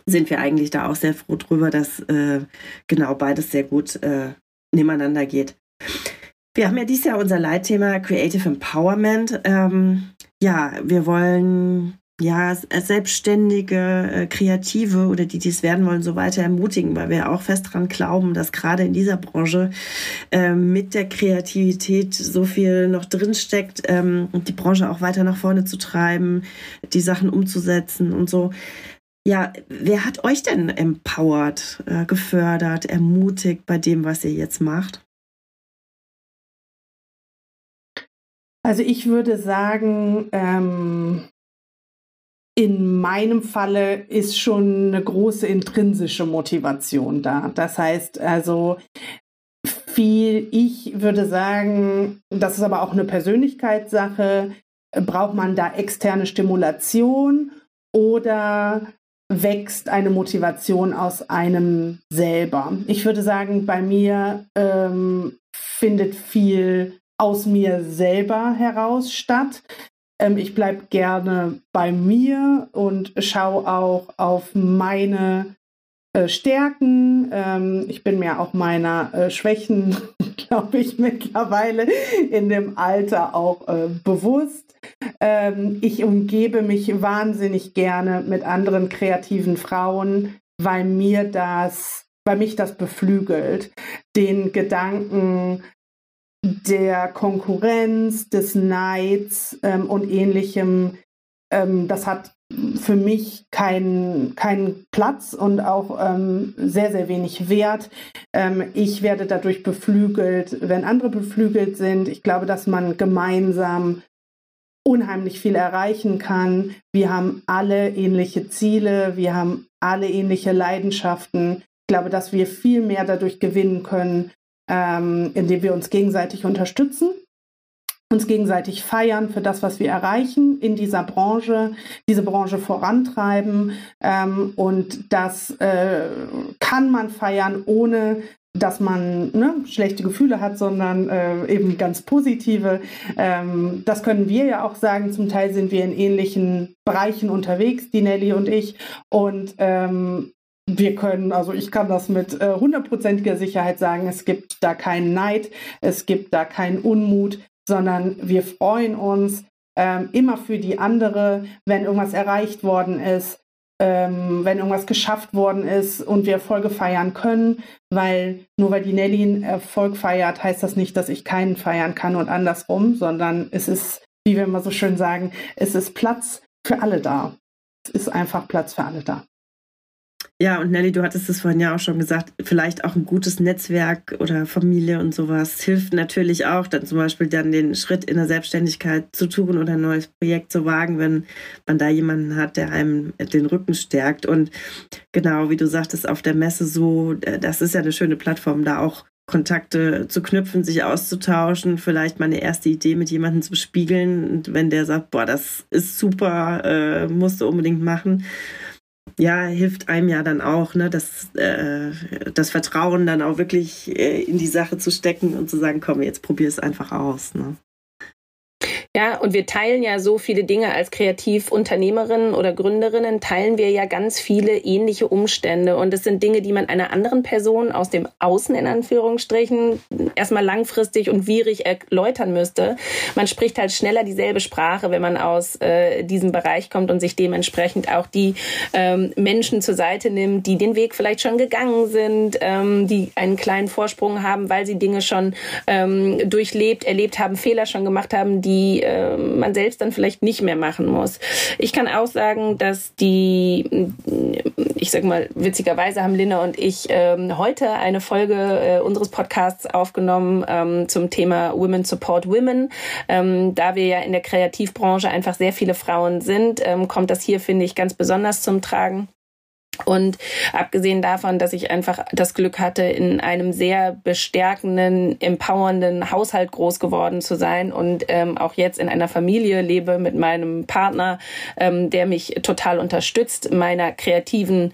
sind wir eigentlich da auch sehr froh drüber, dass äh, genau beides sehr gut äh, nebeneinander geht. Wir haben ja dieses Jahr unser Leitthema Creative Empowerment. Ähm, ja, wir wollen ja selbstständige äh, Kreative oder die, die es werden wollen, so weiter ermutigen, weil wir auch fest daran glauben, dass gerade in dieser Branche äh, mit der Kreativität so viel noch drinsteckt, ähm, die Branche auch weiter nach vorne zu treiben, die Sachen umzusetzen und so. Ja, wer hat euch denn empowered, äh, gefördert, ermutigt bei dem, was ihr jetzt macht? Also ich würde sagen, ähm, in meinem Falle ist schon eine große intrinsische Motivation da. Das heißt also, viel, ich würde sagen, das ist aber auch eine Persönlichkeitssache, braucht man da externe Stimulation oder wächst eine Motivation aus einem selber? Ich würde sagen, bei mir ähm, findet viel aus mir selber heraus statt. Ähm, ich bleibe gerne bei mir und schaue auch auf meine äh, Stärken. Ähm, ich bin mir auch meiner äh, Schwächen, glaube ich, mittlerweile in dem Alter auch äh, bewusst. Ähm, ich umgebe mich wahnsinnig gerne mit anderen kreativen Frauen, weil mir das, weil mich das beflügelt, den Gedanken der Konkurrenz, des Neids ähm, und ähnlichem, ähm, das hat für mich keinen kein Platz und auch ähm, sehr, sehr wenig Wert. Ähm, ich werde dadurch beflügelt, wenn andere beflügelt sind. Ich glaube, dass man gemeinsam unheimlich viel erreichen kann. Wir haben alle ähnliche Ziele, wir haben alle ähnliche Leidenschaften. Ich glaube, dass wir viel mehr dadurch gewinnen können, ähm, indem wir uns gegenseitig unterstützen, uns gegenseitig feiern für das, was wir erreichen in dieser Branche, diese Branche vorantreiben. Ähm, und das äh, kann man feiern, ohne dass man ne, schlechte Gefühle hat, sondern äh, eben ganz positive. Ähm, das können wir ja auch sagen. Zum Teil sind wir in ähnlichen Bereichen unterwegs, die Nelly und ich. Und ähm, wir können, also ich kann das mit äh, hundertprozentiger äh, Sicherheit sagen, es gibt da keinen Neid, es gibt da keinen Unmut, sondern wir freuen uns ähm, immer für die andere, wenn irgendwas erreicht worden ist, ähm, wenn irgendwas geschafft worden ist und wir Erfolge feiern können, weil nur weil die Nelly einen Erfolg feiert, heißt das nicht, dass ich keinen feiern kann und andersrum, sondern es ist, wie wir immer so schön sagen, es ist Platz für alle da. Es ist einfach Platz für alle da. Ja, und Nelly, du hattest es vorhin ja auch schon gesagt, vielleicht auch ein gutes Netzwerk oder Familie und sowas hilft natürlich auch, dann zum Beispiel dann den Schritt in der Selbstständigkeit zu tun oder ein neues Projekt zu wagen, wenn man da jemanden hat, der einem den Rücken stärkt. Und genau, wie du sagtest, auf der Messe so, äh, das ist ja eine schöne Plattform, da auch Kontakte zu knüpfen, sich auszutauschen, vielleicht mal eine erste Idee mit jemandem zu spiegeln. Und wenn der sagt, boah, das ist super, äh, musst du unbedingt machen ja, hilft einem ja dann auch, ne, das, äh, das Vertrauen dann auch wirklich äh, in die Sache zu stecken und zu sagen, komm, jetzt probier es einfach aus. Ne? Ja, und wir teilen ja so viele Dinge als Kreativunternehmerinnen oder Gründerinnen, teilen wir ja ganz viele ähnliche Umstände. Und es sind Dinge, die man einer anderen Person aus dem Außen in Anführungsstrichen erstmal langfristig und wierig erläutern müsste. Man spricht halt schneller dieselbe Sprache, wenn man aus äh, diesem Bereich kommt und sich dementsprechend auch die ähm, Menschen zur Seite nimmt, die den Weg vielleicht schon gegangen sind, ähm, die einen kleinen Vorsprung haben, weil sie Dinge schon ähm, durchlebt, erlebt haben, Fehler schon gemacht haben, die äh, man selbst dann vielleicht nicht mehr machen muss. Ich kann auch sagen, dass die, ich sag mal, witzigerweise haben Linda und ich ähm, heute eine Folge äh, unseres Podcasts aufgenommen ähm, zum Thema Women Support Women. Ähm, da wir ja in der Kreativbranche einfach sehr viele Frauen sind, kommt das hier, finde ich, ganz besonders zum Tragen. Und abgesehen davon, dass ich einfach das Glück hatte, in einem sehr bestärkenden, empowernden Haushalt groß geworden zu sein und ähm, auch jetzt in einer Familie lebe mit meinem Partner, ähm, der mich total unterstützt, meiner kreativen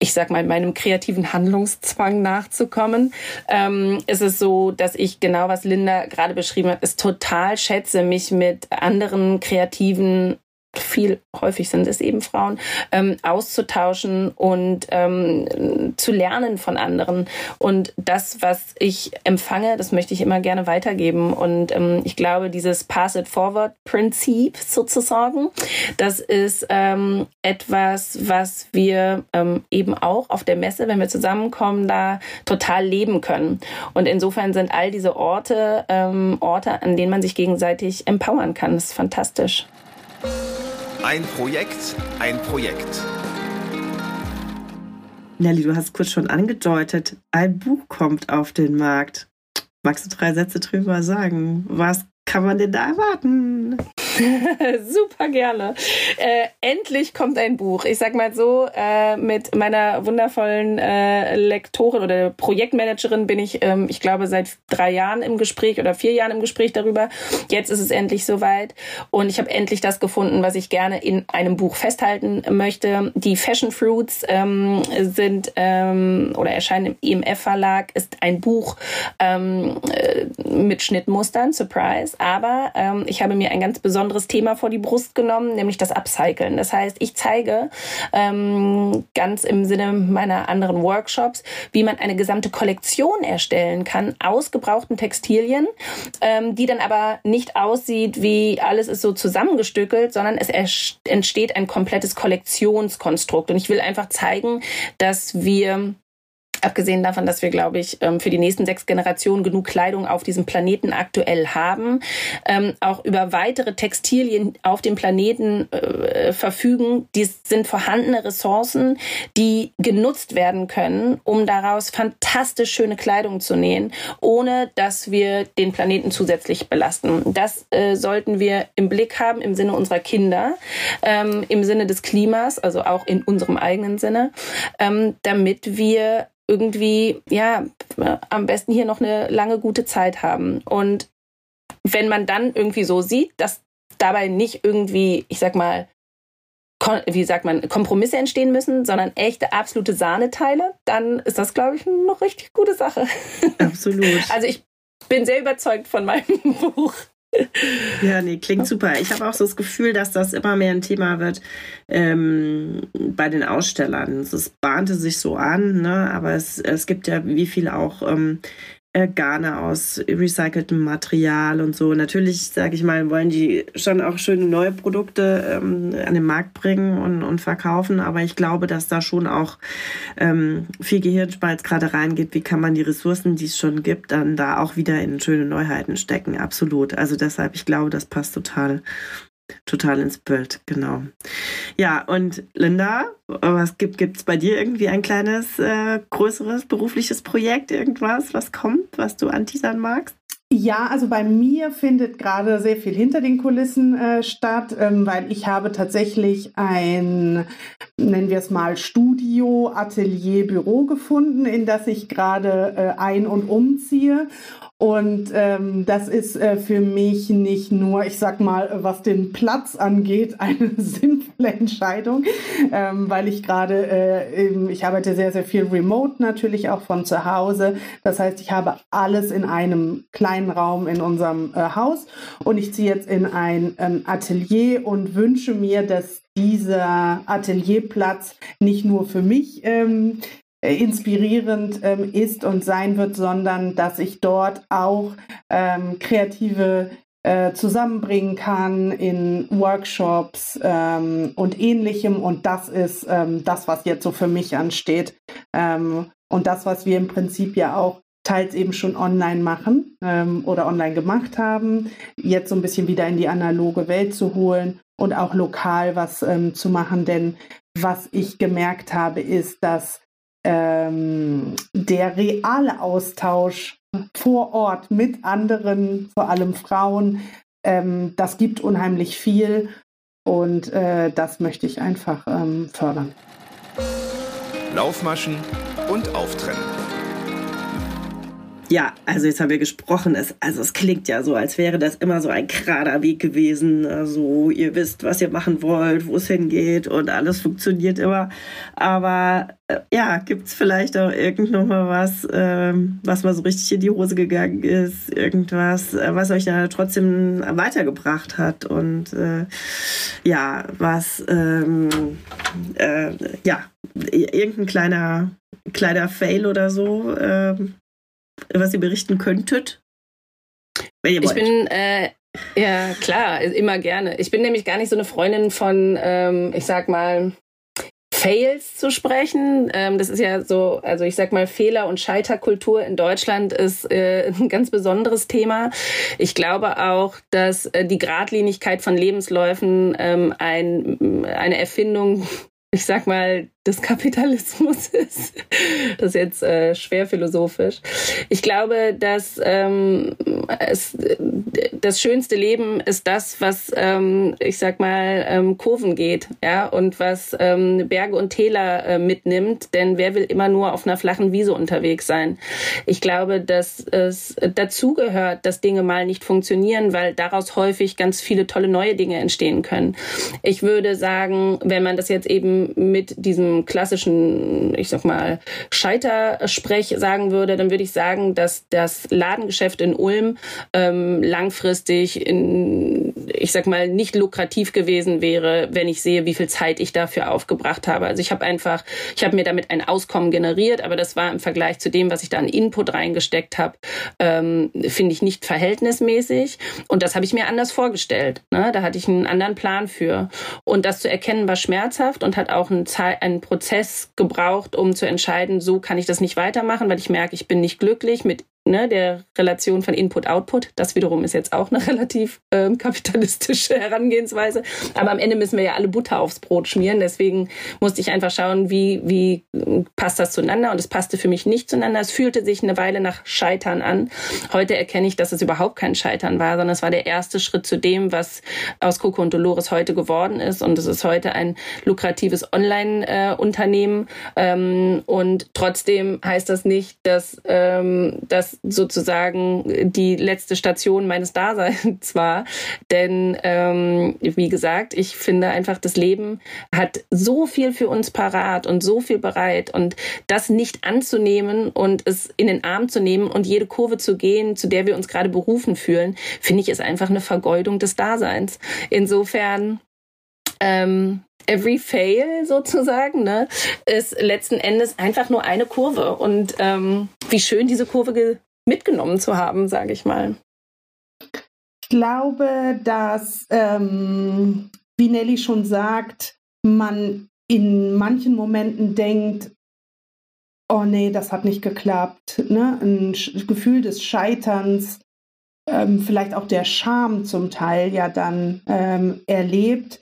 ich sag mal, meinem kreativen Handlungszwang nachzukommen, ähm, ist es so, dass ich genau, was Linda gerade beschrieben hat, es total schätze, mich mit anderen kreativen viel häufig sind es eben Frauen, ähm, auszutauschen und ähm, zu lernen von anderen. Und das, was ich empfange, das möchte ich immer gerne weitergeben. Und ähm, ich glaube, dieses Pass-it-forward-Prinzip sozusagen, das ist ähm, etwas, was wir ähm, eben auch auf der Messe, wenn wir zusammenkommen, da total leben können. Und insofern sind all diese Orte ähm, Orte, an denen man sich gegenseitig empowern kann. Das ist fantastisch. Ein Projekt, ein Projekt. Nelly, du hast kurz schon angedeutet, ein Buch kommt auf den Markt. Magst du drei Sätze drüber sagen? Was kann man denn da erwarten? Super gerne. Äh, endlich kommt ein Buch. Ich sag mal so, äh, mit meiner wundervollen äh, Lektorin oder Projektmanagerin bin ich, ähm, ich glaube, seit drei Jahren im Gespräch oder vier Jahren im Gespräch darüber. Jetzt ist es endlich soweit und ich habe endlich das gefunden, was ich gerne in einem Buch festhalten möchte. Die Fashion Fruits ähm, sind ähm, oder erscheinen im EMF Verlag, ist ein Buch ähm, äh, mit Schnittmustern, Surprise. Aber ähm, ich habe mir ein ganz besonderes besonderes Thema vor die Brust genommen, nämlich das Upcyclen. Das heißt, ich zeige ähm, ganz im Sinne meiner anderen Workshops, wie man eine gesamte Kollektion erstellen kann aus gebrauchten Textilien, ähm, die dann aber nicht aussieht wie alles ist so zusammengestückelt, sondern es entsteht ein komplettes Kollektionskonstrukt. Und ich will einfach zeigen, dass wir Abgesehen davon, dass wir, glaube ich, ähm, für die nächsten sechs Generationen genug Kleidung auf diesem Planeten aktuell haben, ähm, auch über weitere Textilien auf dem Planeten äh, verfügen. Dies sind vorhandene Ressourcen, die genutzt werden können, um daraus fantastisch schöne Kleidung zu nähen, ohne dass wir den Planeten zusätzlich belasten. Das äh, sollten wir im Blick haben im Sinne unserer Kinder, ähm, im Sinne des Klimas, also auch in unserem eigenen Sinne, damit wir irgendwie, ja, am besten hier noch eine lange gute Zeit haben. Und wenn man dann irgendwie so sieht, dass dabei nicht irgendwie, ich sag mal, wie sagt man, Kompromisse entstehen müssen, sondern echte absolute Sahneteile, dann ist das, glaube ich, eine richtig gute Sache. Absolut. Also ich bin sehr überzeugt von meinem Buch. Ja, nee, klingt super. Ich habe auch so das Gefühl, dass das immer mehr ein Thema wird ähm, bei den Ausstellern. Es bahnte sich so an, ne? aber es, es gibt ja wie viel auch ähm, äh, Garne aus recyceltem Material und so. Natürlich, sage ich mal, wollen die schon auch schöne neue Produkte ähm, an den Markt bringen und, und verkaufen. Aber ich glaube, dass da schon auch ähm, viel Gehirnspalz gerade reingeht. Wie kann man die Ressourcen, die es schon gibt, dann da auch wieder in schöne Neuheiten stecken? Absolut. Also deshalb, ich glaube, das passt total total ins Bild, genau. Ja, und Linda, was gibt es bei dir irgendwie ein kleines, äh, größeres berufliches Projekt, irgendwas, was kommt, was du anteasern magst? Ja, also bei mir findet gerade sehr viel hinter den Kulissen äh, statt, ähm, weil ich habe tatsächlich ein, nennen wir es mal, Studio, Atelier, Büro gefunden, in das ich gerade äh, ein- und umziehe. Und ähm, das ist äh, für mich nicht nur, ich sag mal, was den Platz angeht, eine sinnvolle Entscheidung, ähm, weil ich gerade, äh, ich arbeite sehr, sehr viel remote natürlich auch von zu Hause. Das heißt, ich habe alles in einem kleinen Raum in unserem äh, Haus und ich ziehe jetzt in ein ähm, Atelier und wünsche mir, dass dieser Atelierplatz nicht nur für mich ähm, äh, inspirierend ähm, ist und sein wird, sondern dass ich dort auch ähm, kreative äh, zusammenbringen kann in Workshops ähm, und ähnlichem. Und das ist ähm, das, was jetzt so für mich ansteht. Ähm, und das, was wir im Prinzip ja auch teils eben schon online machen ähm, oder online gemacht haben, jetzt so ein bisschen wieder in die analoge Welt zu holen und auch lokal was ähm, zu machen. Denn was ich gemerkt habe, ist, dass ähm, der reale Austausch vor Ort mit anderen, vor allem Frauen, ähm, das gibt unheimlich viel und äh, das möchte ich einfach ähm, fördern. Laufmaschen und Auftrennen. Ja, also jetzt haben wir gesprochen. Es, also es klingt ja so, als wäre das immer so ein gerader Weg gewesen. Also ihr wisst, was ihr machen wollt, wo es hingeht und alles funktioniert immer. Aber äh, ja, gibt es vielleicht auch irgend noch mal was, ähm, was mal so richtig in die Hose gegangen ist? Irgendwas, äh, was euch da trotzdem weitergebracht hat und äh, ja, was ähm, äh, ja, irgendein kleiner kleiner Fail oder so, ähm, was ihr berichten könntet? Wenn ihr wollt. Ich bin, äh, ja, klar, immer gerne. Ich bin nämlich gar nicht so eine Freundin von, ähm, ich sag mal, Fails zu sprechen. Ähm, das ist ja so, also ich sag mal, Fehler- und Scheiterkultur in Deutschland ist äh, ein ganz besonderes Thema. Ich glaube auch, dass äh, die Gradlinigkeit von Lebensläufen ähm, ein, eine Erfindung ich sag mal, des Kapitalismus ist. Das ist jetzt äh, schwer philosophisch. Ich glaube, dass ähm, es, das schönste Leben ist das, was, ähm, ich sag mal, ähm, Kurven geht, ja, und was ähm, Berge und Täler äh, mitnimmt. Denn wer will immer nur auf einer flachen Wiese unterwegs sein? Ich glaube, dass es dazugehört, dass Dinge mal nicht funktionieren, weil daraus häufig ganz viele tolle neue Dinge entstehen können. Ich würde sagen, wenn man das jetzt eben mit diesem klassischen, ich sag mal, Scheitersprech sagen würde, dann würde ich sagen, dass das Ladengeschäft in Ulm ähm, langfristig in, ich sag mal, nicht lukrativ gewesen wäre, wenn ich sehe, wie viel Zeit ich dafür aufgebracht habe. Also ich habe einfach, ich habe mir damit ein Auskommen generiert, aber das war im Vergleich zu dem, was ich da an Input reingesteckt habe, ähm, finde ich nicht verhältnismäßig. Und das habe ich mir anders vorgestellt. Ne? Da hatte ich einen anderen Plan für. Und das zu erkennen war schmerzhaft und hat auch einen, einen Prozess gebraucht, um zu entscheiden, so kann ich das nicht weitermachen, weil ich merke, ich bin nicht glücklich mit ne, der Relation von Input-Output. Das wiederum ist jetzt auch eine relativ äh, kapitalistische Herangehensweise. Aber am Ende müssen wir ja alle Butter aufs Brot schmieren. Deswegen musste ich einfach schauen, wie, wie passt das zueinander. Und es passte für mich nicht zueinander. Es fühlte sich eine Weile nach Scheitern an. Heute erkenne ich, dass es überhaupt kein Scheitern war, sondern es war der erste Schritt zu dem, was aus Coco und Dolores heute geworden ist. Und es ist heute ein lukratives Online-Unternehmen. Äh, ähm, und trotzdem heißt das nicht, dass, ähm, dass sozusagen die letzte Station meines Daseins war. Denn ähm, wie gesagt, ich finde einfach, das Leben hat so viel für uns parat und so viel bereit. Und das nicht anzunehmen und es in den Arm zu nehmen und jede Kurve zu gehen, zu der wir uns gerade berufen fühlen, finde ich, ist einfach eine Vergeudung des Daseins. Insofern ähm, every fail sozusagen, ne, ist letzten Endes einfach nur eine Kurve. Und ähm, wie schön diese Kurve mitgenommen zu haben, sage ich mal. Ich glaube, dass, ähm, wie Nelly schon sagt, man in manchen Momenten denkt, oh nee, das hat nicht geklappt. Ne? Ein Gefühl des Scheiterns, ähm, vielleicht auch der Scham zum Teil ja dann ähm, erlebt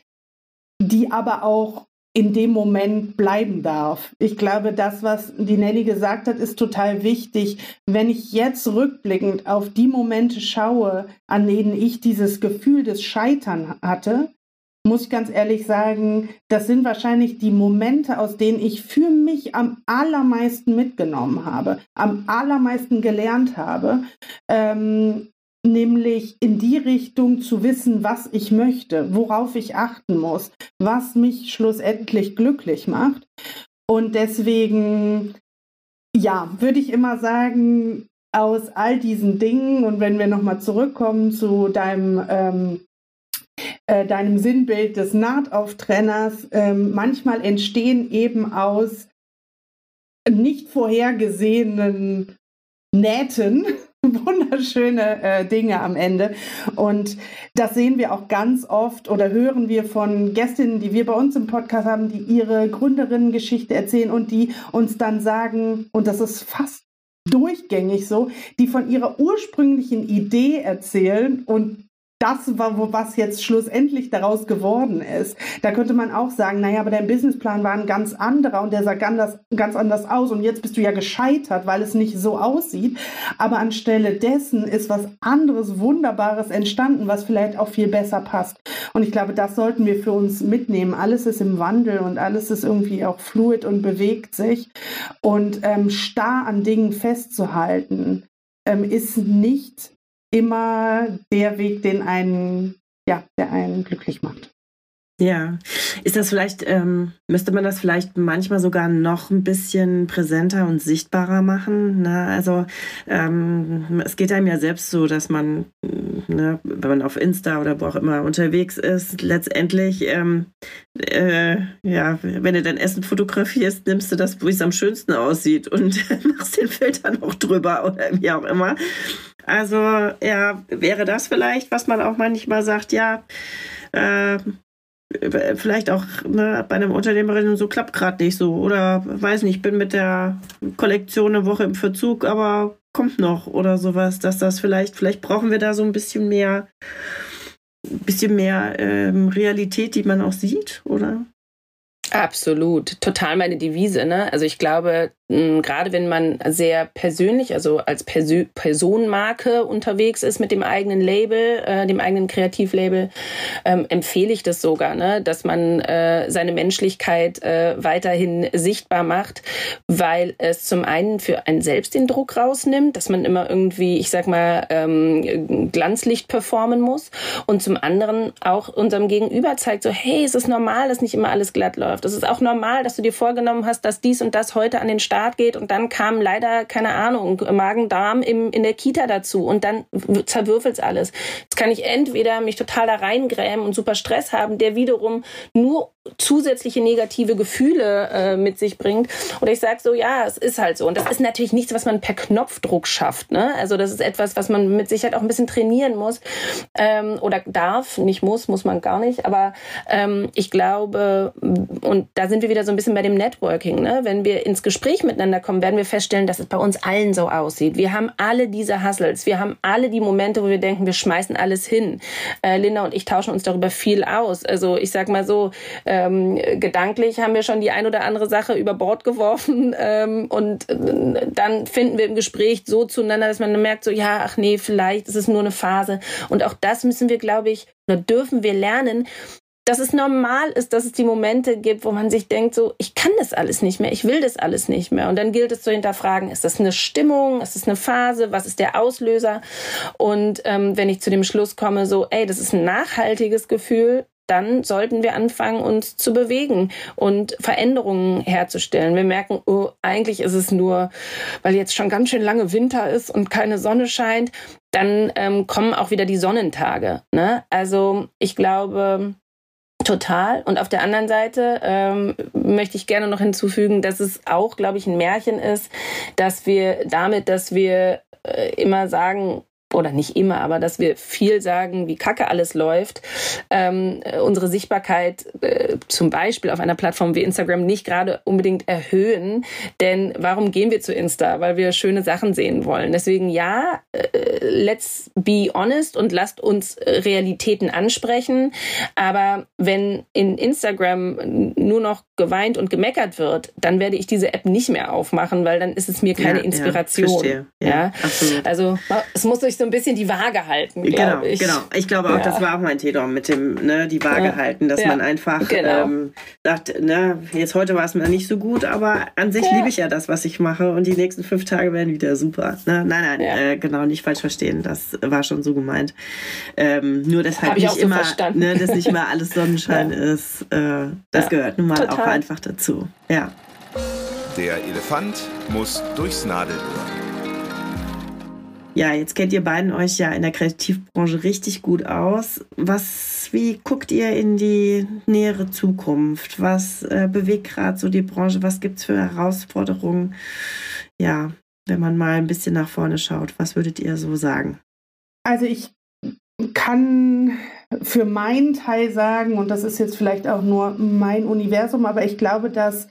die aber auch in dem Moment bleiben darf. Ich glaube, das, was die Nelly gesagt hat, ist total wichtig. Wenn ich jetzt rückblickend auf die Momente schaue, an denen ich dieses Gefühl des Scheitern hatte, muss ich ganz ehrlich sagen, das sind wahrscheinlich die Momente, aus denen ich für mich am allermeisten mitgenommen habe, am allermeisten gelernt habe. Ähm, nämlich in die Richtung zu wissen, was ich möchte, worauf ich achten muss, was mich schlussendlich glücklich macht. Und deswegen, ja, würde ich immer sagen, aus all diesen Dingen und wenn wir nochmal zurückkommen zu deinem, ähm, äh, deinem Sinnbild des Nahtauftränners, ähm, manchmal entstehen eben aus nicht vorhergesehenen Nähten wunderschöne äh, Dinge am Ende. Und das sehen wir auch ganz oft oder hören wir von Gästinnen, die wir bei uns im Podcast haben, die ihre Gründerinnengeschichte erzählen und die uns dann sagen, und das ist fast durchgängig so, die von ihrer ursprünglichen Idee erzählen und das war, was jetzt schlussendlich daraus geworden ist. Da könnte man auch sagen, naja, aber dein Businessplan war ein ganz anderer und der sah ganz, ganz anders aus und jetzt bist du ja gescheitert, weil es nicht so aussieht. Aber anstelle dessen ist was anderes, Wunderbares entstanden, was vielleicht auch viel besser passt. Und ich glaube, das sollten wir für uns mitnehmen. Alles ist im Wandel und alles ist irgendwie auch fluid und bewegt sich. Und ähm, starr an Dingen festzuhalten, ähm, ist nicht immer der Weg, den einen, ja, der einen glücklich macht. Ja, ist das vielleicht, ähm, müsste man das vielleicht manchmal sogar noch ein bisschen präsenter und sichtbarer machen? Ne? Also ähm, es geht einem ja selbst so, dass man, ne, wenn man auf Insta oder wo auch immer unterwegs ist, letztendlich, ähm, äh, ja, wenn du dein Essen fotografierst, nimmst du das, wo es am schönsten aussieht und machst den Filter noch drüber oder wie auch immer. Also ja, wäre das vielleicht, was man auch manchmal sagt, ja, äh, vielleicht auch ne, bei einem Unternehmerin so klappt gerade nicht so oder weiß nicht, bin mit der Kollektion eine Woche im Verzug, aber kommt noch oder sowas, dass das vielleicht, vielleicht brauchen wir da so ein bisschen mehr, bisschen mehr ähm, Realität, die man auch sieht, oder? Absolut, total meine Devise. Ne? Also ich glaube, gerade wenn man sehr persönlich, also als Persö Personenmarke unterwegs ist mit dem eigenen Label, äh, dem eigenen Kreativlabel, ähm, empfehle ich das sogar, ne? dass man äh, seine Menschlichkeit äh, weiterhin sichtbar macht, weil es zum einen für einen selbst den Druck rausnimmt, dass man immer irgendwie, ich sag mal, ähm, Glanzlicht performen muss und zum anderen auch unserem Gegenüber zeigt, so hey, es ist normal, dass nicht immer alles glatt läuft. Es ist auch normal, dass du dir vorgenommen hast, dass dies und das heute an den Start geht und dann kam leider, keine Ahnung, Magen-Darm in der Kita dazu und dann zerwürfelt's alles. Jetzt kann ich entweder mich total da reingrämen und super Stress haben, der wiederum nur zusätzliche negative Gefühle äh, mit sich bringt. Oder ich sage so, ja, es ist halt so. Und das ist natürlich nichts, was man per Knopfdruck schafft. Ne? Also das ist etwas, was man mit Sicherheit auch ein bisschen trainieren muss ähm, oder darf. Nicht muss, muss man gar nicht. Aber ähm, ich glaube, und da sind wir wieder so ein bisschen bei dem Networking. Ne? Wenn wir ins Gespräch miteinander kommen, werden wir feststellen, dass es bei uns allen so aussieht. Wir haben alle diese Hustles. Wir haben alle die Momente, wo wir denken, wir schmeißen alles hin. Äh, Linda und ich tauschen uns darüber viel aus. Also ich sag mal so, ähm, gedanklich haben wir schon die ein oder andere Sache über Bord geworfen ähm, und äh, dann finden wir im Gespräch so zueinander, dass man merkt, so ja, ach nee, vielleicht ist es nur eine Phase. Und auch das müssen wir, glaube ich, oder dürfen wir lernen, dass es normal ist, dass es die Momente gibt, wo man sich denkt, so, ich kann das alles nicht mehr, ich will das alles nicht mehr. Und dann gilt es zu hinterfragen, ist das eine Stimmung, ist das eine Phase, was ist der Auslöser? Und ähm, wenn ich zu dem Schluss komme, so, ey, das ist ein nachhaltiges Gefühl, dann sollten wir anfangen, uns zu bewegen und Veränderungen herzustellen. Wir merken, oh, eigentlich ist es nur, weil jetzt schon ganz schön lange Winter ist und keine Sonne scheint, dann ähm, kommen auch wieder die Sonnentage. Ne? Also ich glaube, Total. Und auf der anderen Seite ähm, möchte ich gerne noch hinzufügen, dass es auch, glaube ich, ein Märchen ist, dass wir damit, dass wir äh, immer sagen, oder nicht immer, aber dass wir viel sagen, wie kacke alles läuft, ähm, unsere Sichtbarkeit äh, zum Beispiel auf einer Plattform wie Instagram nicht gerade unbedingt erhöhen. Denn warum gehen wir zu Insta? Weil wir schöne Sachen sehen wollen. Deswegen ja, äh, let's be honest und lasst uns Realitäten ansprechen. Aber wenn in Instagram nur noch geweint und gemeckert wird, dann werde ich diese App nicht mehr aufmachen, weil dann ist es mir keine ja, Inspiration. Ja, ja, ja, absolut. Also es muss sich so ein bisschen die Waage halten. Genau, ich. genau. Ich glaube auch, das war auch mein Thema mit dem, ne, die Waage halten, dass man einfach genau. ähm, sagt, ne, jetzt heute war es mir nicht so gut, aber an sich liebe ich ja das, was ich mache und die nächsten fünf Tage werden wieder super. Ne? Nein, nein, äh, genau, nicht falsch verstehen. Das war schon so gemeint. Ähm, nur deshalb nicht so immer, ne, dass nicht immer alles Sonnenschein ist. Äh, das gehört nun mal Total. auch einfach dazu. Ja. Der Elefant muss durchs Nadelöhr. Ja, jetzt kennt ihr beiden euch ja in der Kreativbranche richtig gut aus. Was, wie guckt ihr in die nähere Zukunft? Was äh, bewegt gerade so die Branche? Was gibt es für Herausforderungen? Ja, wenn man mal ein bisschen nach vorne schaut, was würdet ihr so sagen? Also ich kann für meinen Teil sagen, und das ist jetzt vielleicht auch nur mein Universum, aber ich glaube, dass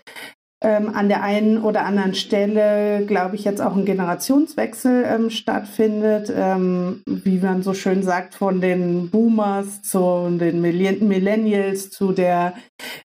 ähm, an der einen oder anderen Stelle, glaube ich, jetzt auch ein Generationswechsel ähm, stattfindet, ähm, wie man so schön sagt, von den Boomers zu den Millennials zu der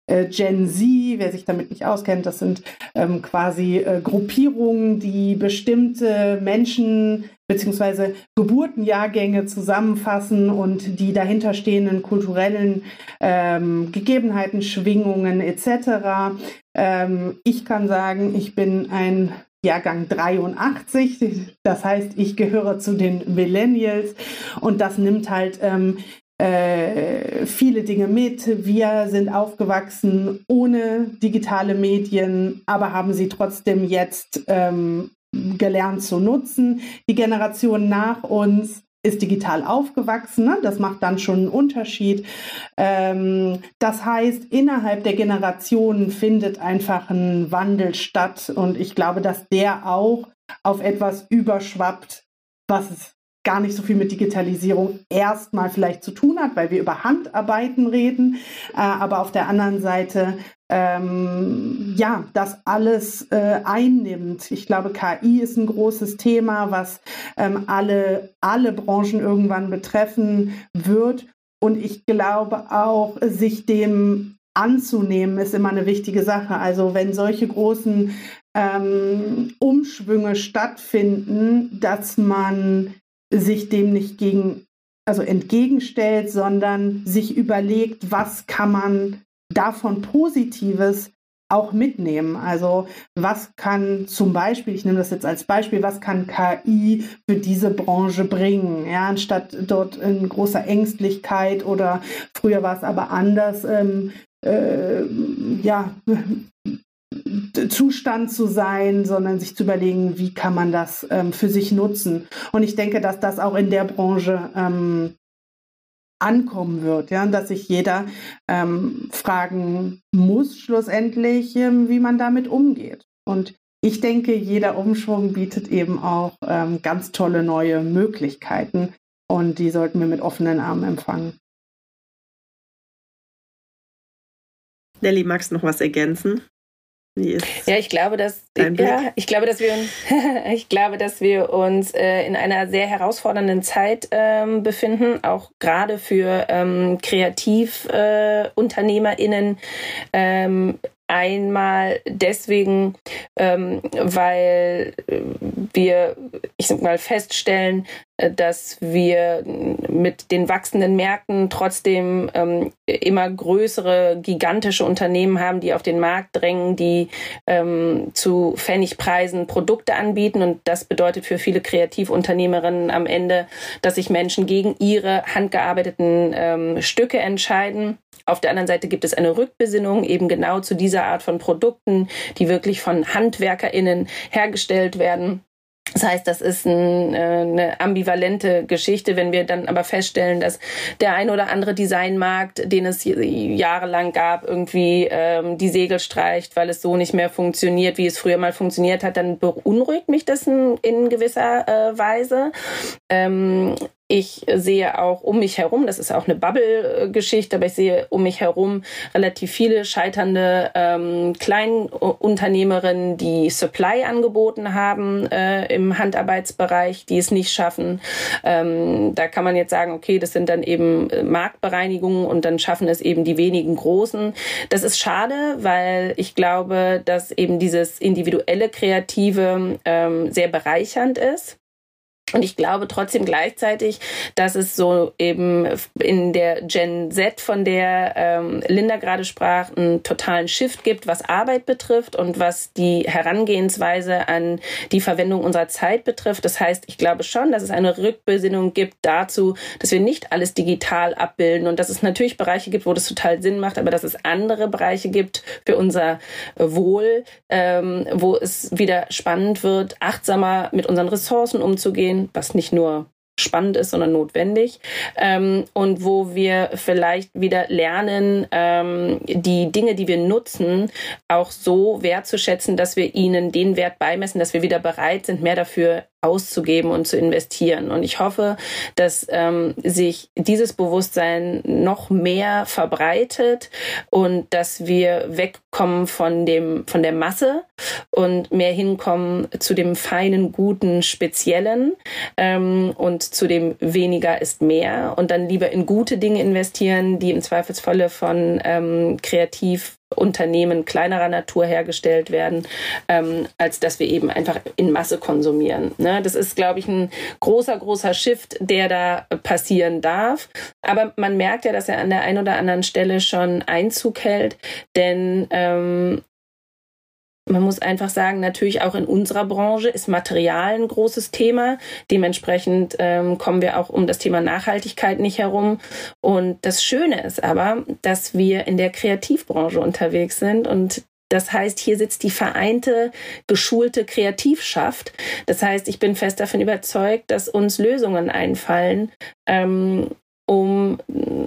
äh, Gen Z, wer sich damit nicht auskennt, das sind ähm, quasi äh, Gruppierungen, die bestimmte Menschen beziehungsweise Geburtenjahrgänge zusammenfassen und die dahinterstehenden kulturellen ähm, Gegebenheiten, Schwingungen etc. Ähm, ich kann sagen, ich bin ein Jahrgang 83, das heißt, ich gehöre zu den Millennials und das nimmt halt ähm, äh, viele Dinge mit. Wir sind aufgewachsen ohne digitale Medien, aber haben sie trotzdem jetzt ähm, gelernt zu nutzen. Die Generation nach uns ist digital aufgewachsen. Ne? Das macht dann schon einen Unterschied. Ähm, das heißt, innerhalb der Generationen findet einfach ein Wandel statt. Und ich glaube, dass der auch auf etwas überschwappt, was es gar nicht so viel mit Digitalisierung erstmal vielleicht zu tun hat, weil wir über Handarbeiten reden, äh, aber auf der anderen Seite ähm, ja, das alles äh, einnimmt. Ich glaube, KI ist ein großes Thema, was ähm, alle, alle Branchen irgendwann betreffen wird. Und ich glaube auch, sich dem anzunehmen, ist immer eine wichtige Sache. Also wenn solche großen ähm, Umschwünge stattfinden, dass man sich dem nicht gegen, also entgegenstellt, sondern sich überlegt, was kann man davon Positives auch mitnehmen. Also was kann zum Beispiel, ich nehme das jetzt als Beispiel, was kann KI für diese Branche bringen? Ja, anstatt dort in großer Ängstlichkeit oder früher war es aber anders, ähm, äh, ja, Zustand zu sein, sondern sich zu überlegen, wie kann man das ähm, für sich nutzen. Und ich denke, dass das auch in der Branche ähm, ankommen wird, ja, dass sich jeder ähm, fragen muss schlussendlich, ähm, wie man damit umgeht. Und ich denke, jeder Umschwung bietet eben auch ähm, ganz tolle neue Möglichkeiten und die sollten wir mit offenen Armen empfangen. Nelly, magst du noch was ergänzen? Ja, ich glaube, dass ja, ich glaube, dass wir ich glaube, dass wir uns äh, in einer sehr herausfordernden Zeit ähm, befinden, auch gerade für ähm, Kreativunternehmerinnen. Äh, ähm, Einmal deswegen, ähm, weil wir, ich sag mal, feststellen, äh, dass wir mit den wachsenden Märkten trotzdem ähm, immer größere, gigantische Unternehmen haben, die auf den Markt drängen, die ähm, zu Pfennigpreisen Produkte anbieten. Und das bedeutet für viele Kreativunternehmerinnen am Ende, dass sich Menschen gegen ihre handgearbeiteten ähm, Stücke entscheiden. Auf der anderen Seite gibt es eine Rückbesinnung eben genau zu dieser Art von Produkten, die wirklich von HandwerkerInnen hergestellt werden. Das heißt, das ist ein, äh, eine ambivalente Geschichte, wenn wir dann aber feststellen, dass der ein oder andere Designmarkt, den es jahrelang gab, irgendwie ähm, die Segel streicht, weil es so nicht mehr funktioniert, wie es früher mal funktioniert hat, dann beunruhigt mich das in, in gewisser äh, Weise. Ähm, ich sehe auch um mich herum, das ist auch eine Bubble-Geschichte, aber ich sehe um mich herum relativ viele scheiternde ähm, Kleinunternehmerinnen, die Supply angeboten haben äh, im Handarbeitsbereich, die es nicht schaffen. Ähm, da kann man jetzt sagen, okay, das sind dann eben äh, Marktbereinigungen und dann schaffen es eben die wenigen Großen. Das ist schade, weil ich glaube, dass eben dieses individuelle Kreative ähm, sehr bereichernd ist. Und ich glaube trotzdem gleichzeitig, dass es so eben in der Gen Z, von der ähm, Linda gerade sprach, einen totalen Shift gibt, was Arbeit betrifft und was die Herangehensweise an die Verwendung unserer Zeit betrifft. Das heißt, ich glaube schon, dass es eine Rückbesinnung gibt dazu, dass wir nicht alles digital abbilden und dass es natürlich Bereiche gibt, wo das total Sinn macht, aber dass es andere Bereiche gibt für unser Wohl, ähm, wo es wieder spannend wird, achtsamer mit unseren Ressourcen umzugehen was nicht nur spannend ist, sondern notwendig. Ähm, und wo wir vielleicht wieder lernen, ähm, die Dinge, die wir nutzen, auch so wertzuschätzen, dass wir ihnen den Wert beimessen, dass wir wieder bereit sind, mehr dafür auszugeben und zu investieren. Und ich hoffe, dass ähm, sich dieses Bewusstsein noch mehr verbreitet und dass wir wegkommen von dem von der Masse und mehr hinkommen zu dem feinen, guten, speziellen ähm, und zu dem weniger ist mehr und dann lieber in gute Dinge investieren, die im Zweifelsfalle von ähm, kreativ Unternehmen kleinerer Natur hergestellt werden, ähm, als dass wir eben einfach in Masse konsumieren. Ne? Das ist, glaube ich, ein großer, großer Shift, der da passieren darf. Aber man merkt ja, dass er an der einen oder anderen Stelle schon Einzug hält, denn ähm, man muss einfach sagen, natürlich auch in unserer Branche ist Material ein großes Thema. Dementsprechend ähm, kommen wir auch um das Thema Nachhaltigkeit nicht herum. Und das Schöne ist aber, dass wir in der Kreativbranche unterwegs sind und das heißt, hier sitzt die vereinte, geschulte Kreativschaft. Das heißt, ich bin fest davon überzeugt, dass uns Lösungen einfallen, ähm, um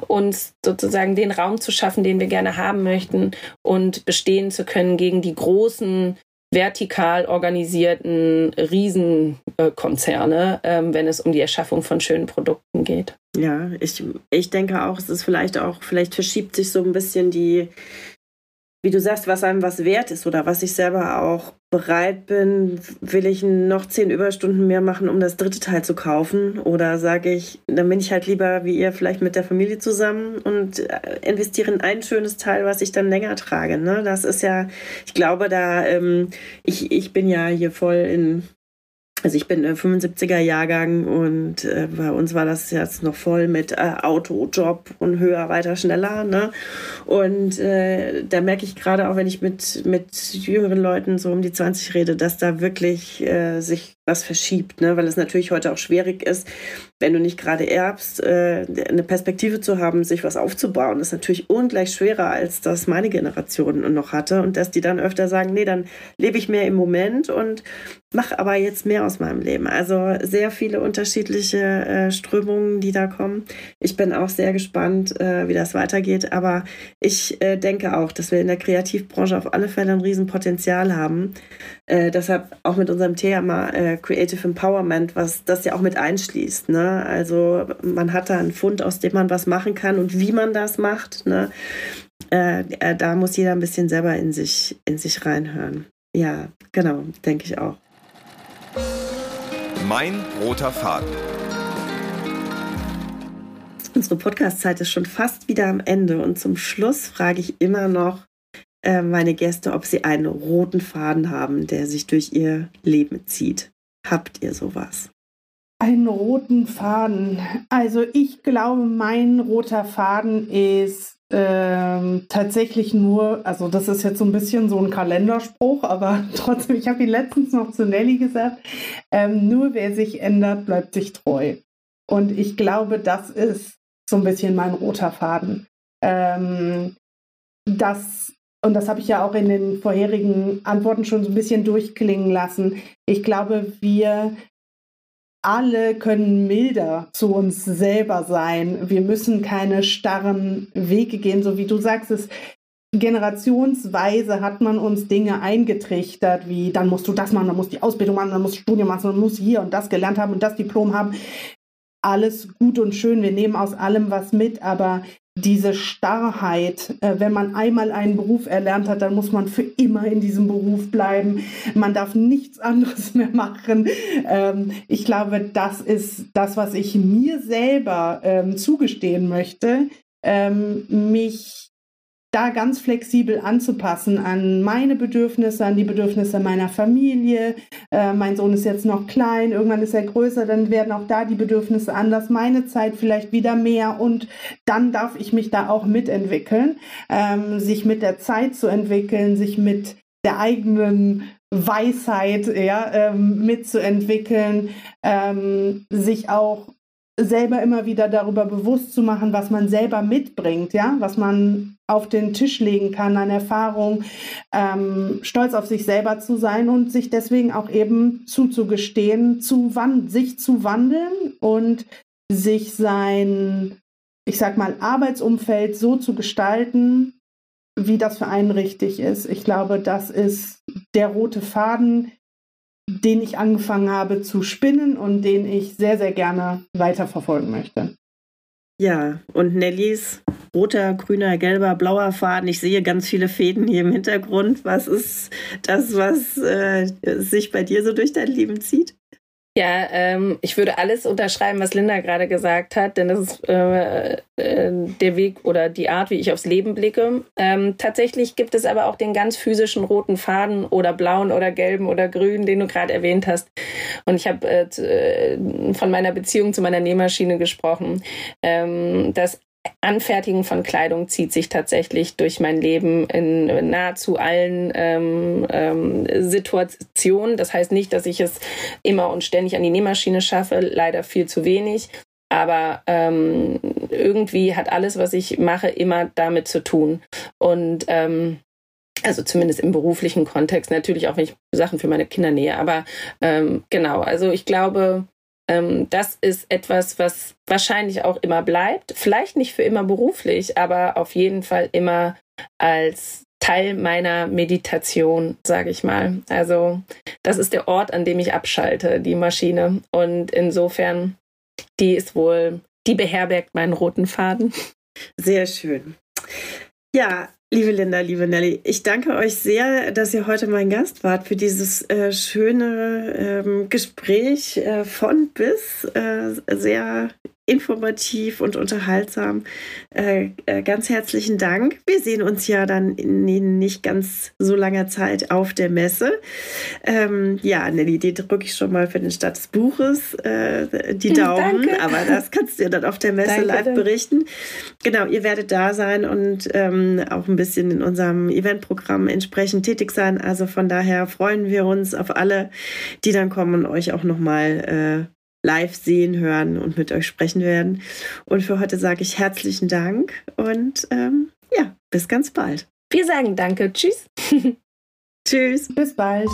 uns sozusagen den Raum zu schaffen, den wir gerne haben möchten und bestehen zu können gegen die großen vertikal organisierten Riesenkonzerne, ähm, wenn es um die Erschaffung von schönen Produkten geht. Ja, ich, ich denke auch, es ist vielleicht auch, vielleicht verschiebt sich so ein bisschen die, wie du sagst, was einem was wert ist oder was ich selber auch bereit bin, will ich noch zehn Überstunden mehr machen, um das dritte Teil zu kaufen? Oder sage ich, dann bin ich halt lieber wie ihr vielleicht mit der Familie zusammen und äh, investiere in ein schönes Teil, was ich dann länger trage. Ne? Das ist ja, ich glaube, da, ähm, ich, ich bin ja hier voll in also ich bin 75er Jahrgang und äh, bei uns war das jetzt noch voll mit äh, Auto, Job und höher, weiter, schneller. Ne? Und äh, da merke ich gerade auch, wenn ich mit, mit jüngeren Leuten so um die 20 rede, dass da wirklich äh, sich was verschiebt, ne? weil es natürlich heute auch schwierig ist, wenn du nicht gerade erbst, äh, eine Perspektive zu haben, sich was aufzubauen, ist natürlich ungleich schwerer, als das meine Generation noch hatte. Und dass die dann öfter sagen, nee, dann lebe ich mehr im Moment und mache aber jetzt mehr aus meinem Leben. Also sehr viele unterschiedliche äh, Strömungen, die da kommen. Ich bin auch sehr gespannt, äh, wie das weitergeht. Aber ich äh, denke auch, dass wir in der Kreativbranche auf alle Fälle ein Riesenpotenzial haben. Äh, deshalb auch mit unserem Thema äh, Creative Empowerment, was das ja auch mit einschließt. Ne? Also man hat da einen Fund, aus dem man was machen kann und wie man das macht. Ne? Äh da muss jeder ein bisschen selber in sich, in sich reinhören. Ja, genau, denke ich auch. Mein roter Faden. Unsere Podcast-Zeit ist schon fast wieder am Ende und zum Schluss frage ich immer noch äh, meine Gäste, ob sie einen roten Faden haben, der sich durch ihr Leben zieht. Habt ihr sowas? Einen roten Faden. Also ich glaube, mein roter Faden ist ähm, tatsächlich nur, also das ist jetzt so ein bisschen so ein Kalenderspruch, aber trotzdem, ich habe ihn letztens noch zu Nelly gesagt, ähm, nur wer sich ändert, bleibt sich treu. Und ich glaube, das ist so ein bisschen mein roter Faden. Ähm, das, und das habe ich ja auch in den vorherigen Antworten schon so ein bisschen durchklingen lassen. Ich glaube, wir alle können milder zu uns selber sein. Wir müssen keine starren Wege gehen, so wie du sagst, es generationsweise hat man uns Dinge eingetrichtert, wie dann musst du das machen, dann musst du die Ausbildung machen, dann musst du Studium machen, dann musst du hier und das gelernt haben und das Diplom haben. alles gut und schön. Wir nehmen aus allem was mit, aber diese Starrheit, äh, wenn man einmal einen Beruf erlernt hat, dann muss man für immer in diesem Beruf bleiben. Man darf nichts anderes mehr machen. Ähm, ich glaube, das ist das, was ich mir selber ähm, zugestehen möchte, ähm, mich da ganz flexibel anzupassen an meine Bedürfnisse, an die Bedürfnisse meiner Familie. Äh, mein Sohn ist jetzt noch klein, irgendwann ist er größer, dann werden auch da die Bedürfnisse anders, meine Zeit vielleicht wieder mehr und dann darf ich mich da auch mitentwickeln, ähm, sich mit der Zeit zu entwickeln, sich mit der eigenen Weisheit ja, ähm, mitzuentwickeln, ähm, sich auch selber immer wieder darüber bewusst zu machen, was man selber mitbringt, ja, was man auf den Tisch legen kann an Erfahrung, ähm, stolz auf sich selber zu sein und sich deswegen auch eben zuzugestehen, zu sich zu wandeln und sich sein, ich sag mal, Arbeitsumfeld so zu gestalten, wie das für einen richtig ist. Ich glaube, das ist der rote Faden, den ich angefangen habe zu spinnen und den ich sehr, sehr gerne weiterverfolgen möchte. Ja, und Nellys roter, grüner, gelber, blauer Faden. Ich sehe ganz viele Fäden hier im Hintergrund. Was ist das, was äh, sich bei dir so durch dein Leben zieht? Ja, ähm, ich würde alles unterschreiben, was Linda gerade gesagt hat, denn das ist äh, äh, der Weg oder die Art, wie ich aufs Leben blicke. Ähm, tatsächlich gibt es aber auch den ganz physischen roten Faden oder blauen oder gelben oder grünen, den du gerade erwähnt hast. Und ich habe äh, äh, von meiner Beziehung zu meiner Nähmaschine gesprochen. Ähm, das Anfertigen von Kleidung zieht sich tatsächlich durch mein Leben in nahezu allen ähm, ähm, Situationen. Das heißt nicht, dass ich es immer und ständig an die Nähmaschine schaffe, leider viel zu wenig. Aber ähm, irgendwie hat alles, was ich mache, immer damit zu tun. Und ähm, also zumindest im beruflichen Kontext, natürlich auch wenn ich Sachen für meine Kinder nähe. Aber ähm, genau, also ich glaube, ähm, das ist etwas, was wahrscheinlich auch immer bleibt. Vielleicht nicht für immer beruflich, aber auf jeden Fall immer als Teil meiner Meditation, sage ich mal. Also das ist der Ort, an dem ich abschalte, die Maschine. Und insofern, die ist wohl, die beherbergt meinen roten Faden. Sehr schön. Ja, Liebe Linda, liebe Nelly, ich danke euch sehr, dass ihr heute mein Gast wart für dieses äh, schöne ähm, Gespräch äh, von bis. Äh, sehr informativ und unterhaltsam. Äh, äh, ganz herzlichen Dank. Wir sehen uns ja dann in nicht ganz so langer Zeit auf der Messe. Ähm, ja, Nelly, die drücke ich schon mal für den Start des Buches äh, die Daumen, Danke. aber das kannst du ja dann auf der Messe Danke, live berichten. Genau, ihr werdet da sein und ähm, auch ein bisschen in unserem Eventprogramm entsprechend tätig sein. Also von daher freuen wir uns auf alle, die dann kommen und euch auch nochmal live sehen, hören und mit euch sprechen werden. Und für heute sage ich herzlichen Dank und ähm, ja, bis ganz bald. Wir sagen danke. Tschüss. Tschüss. Bis bald.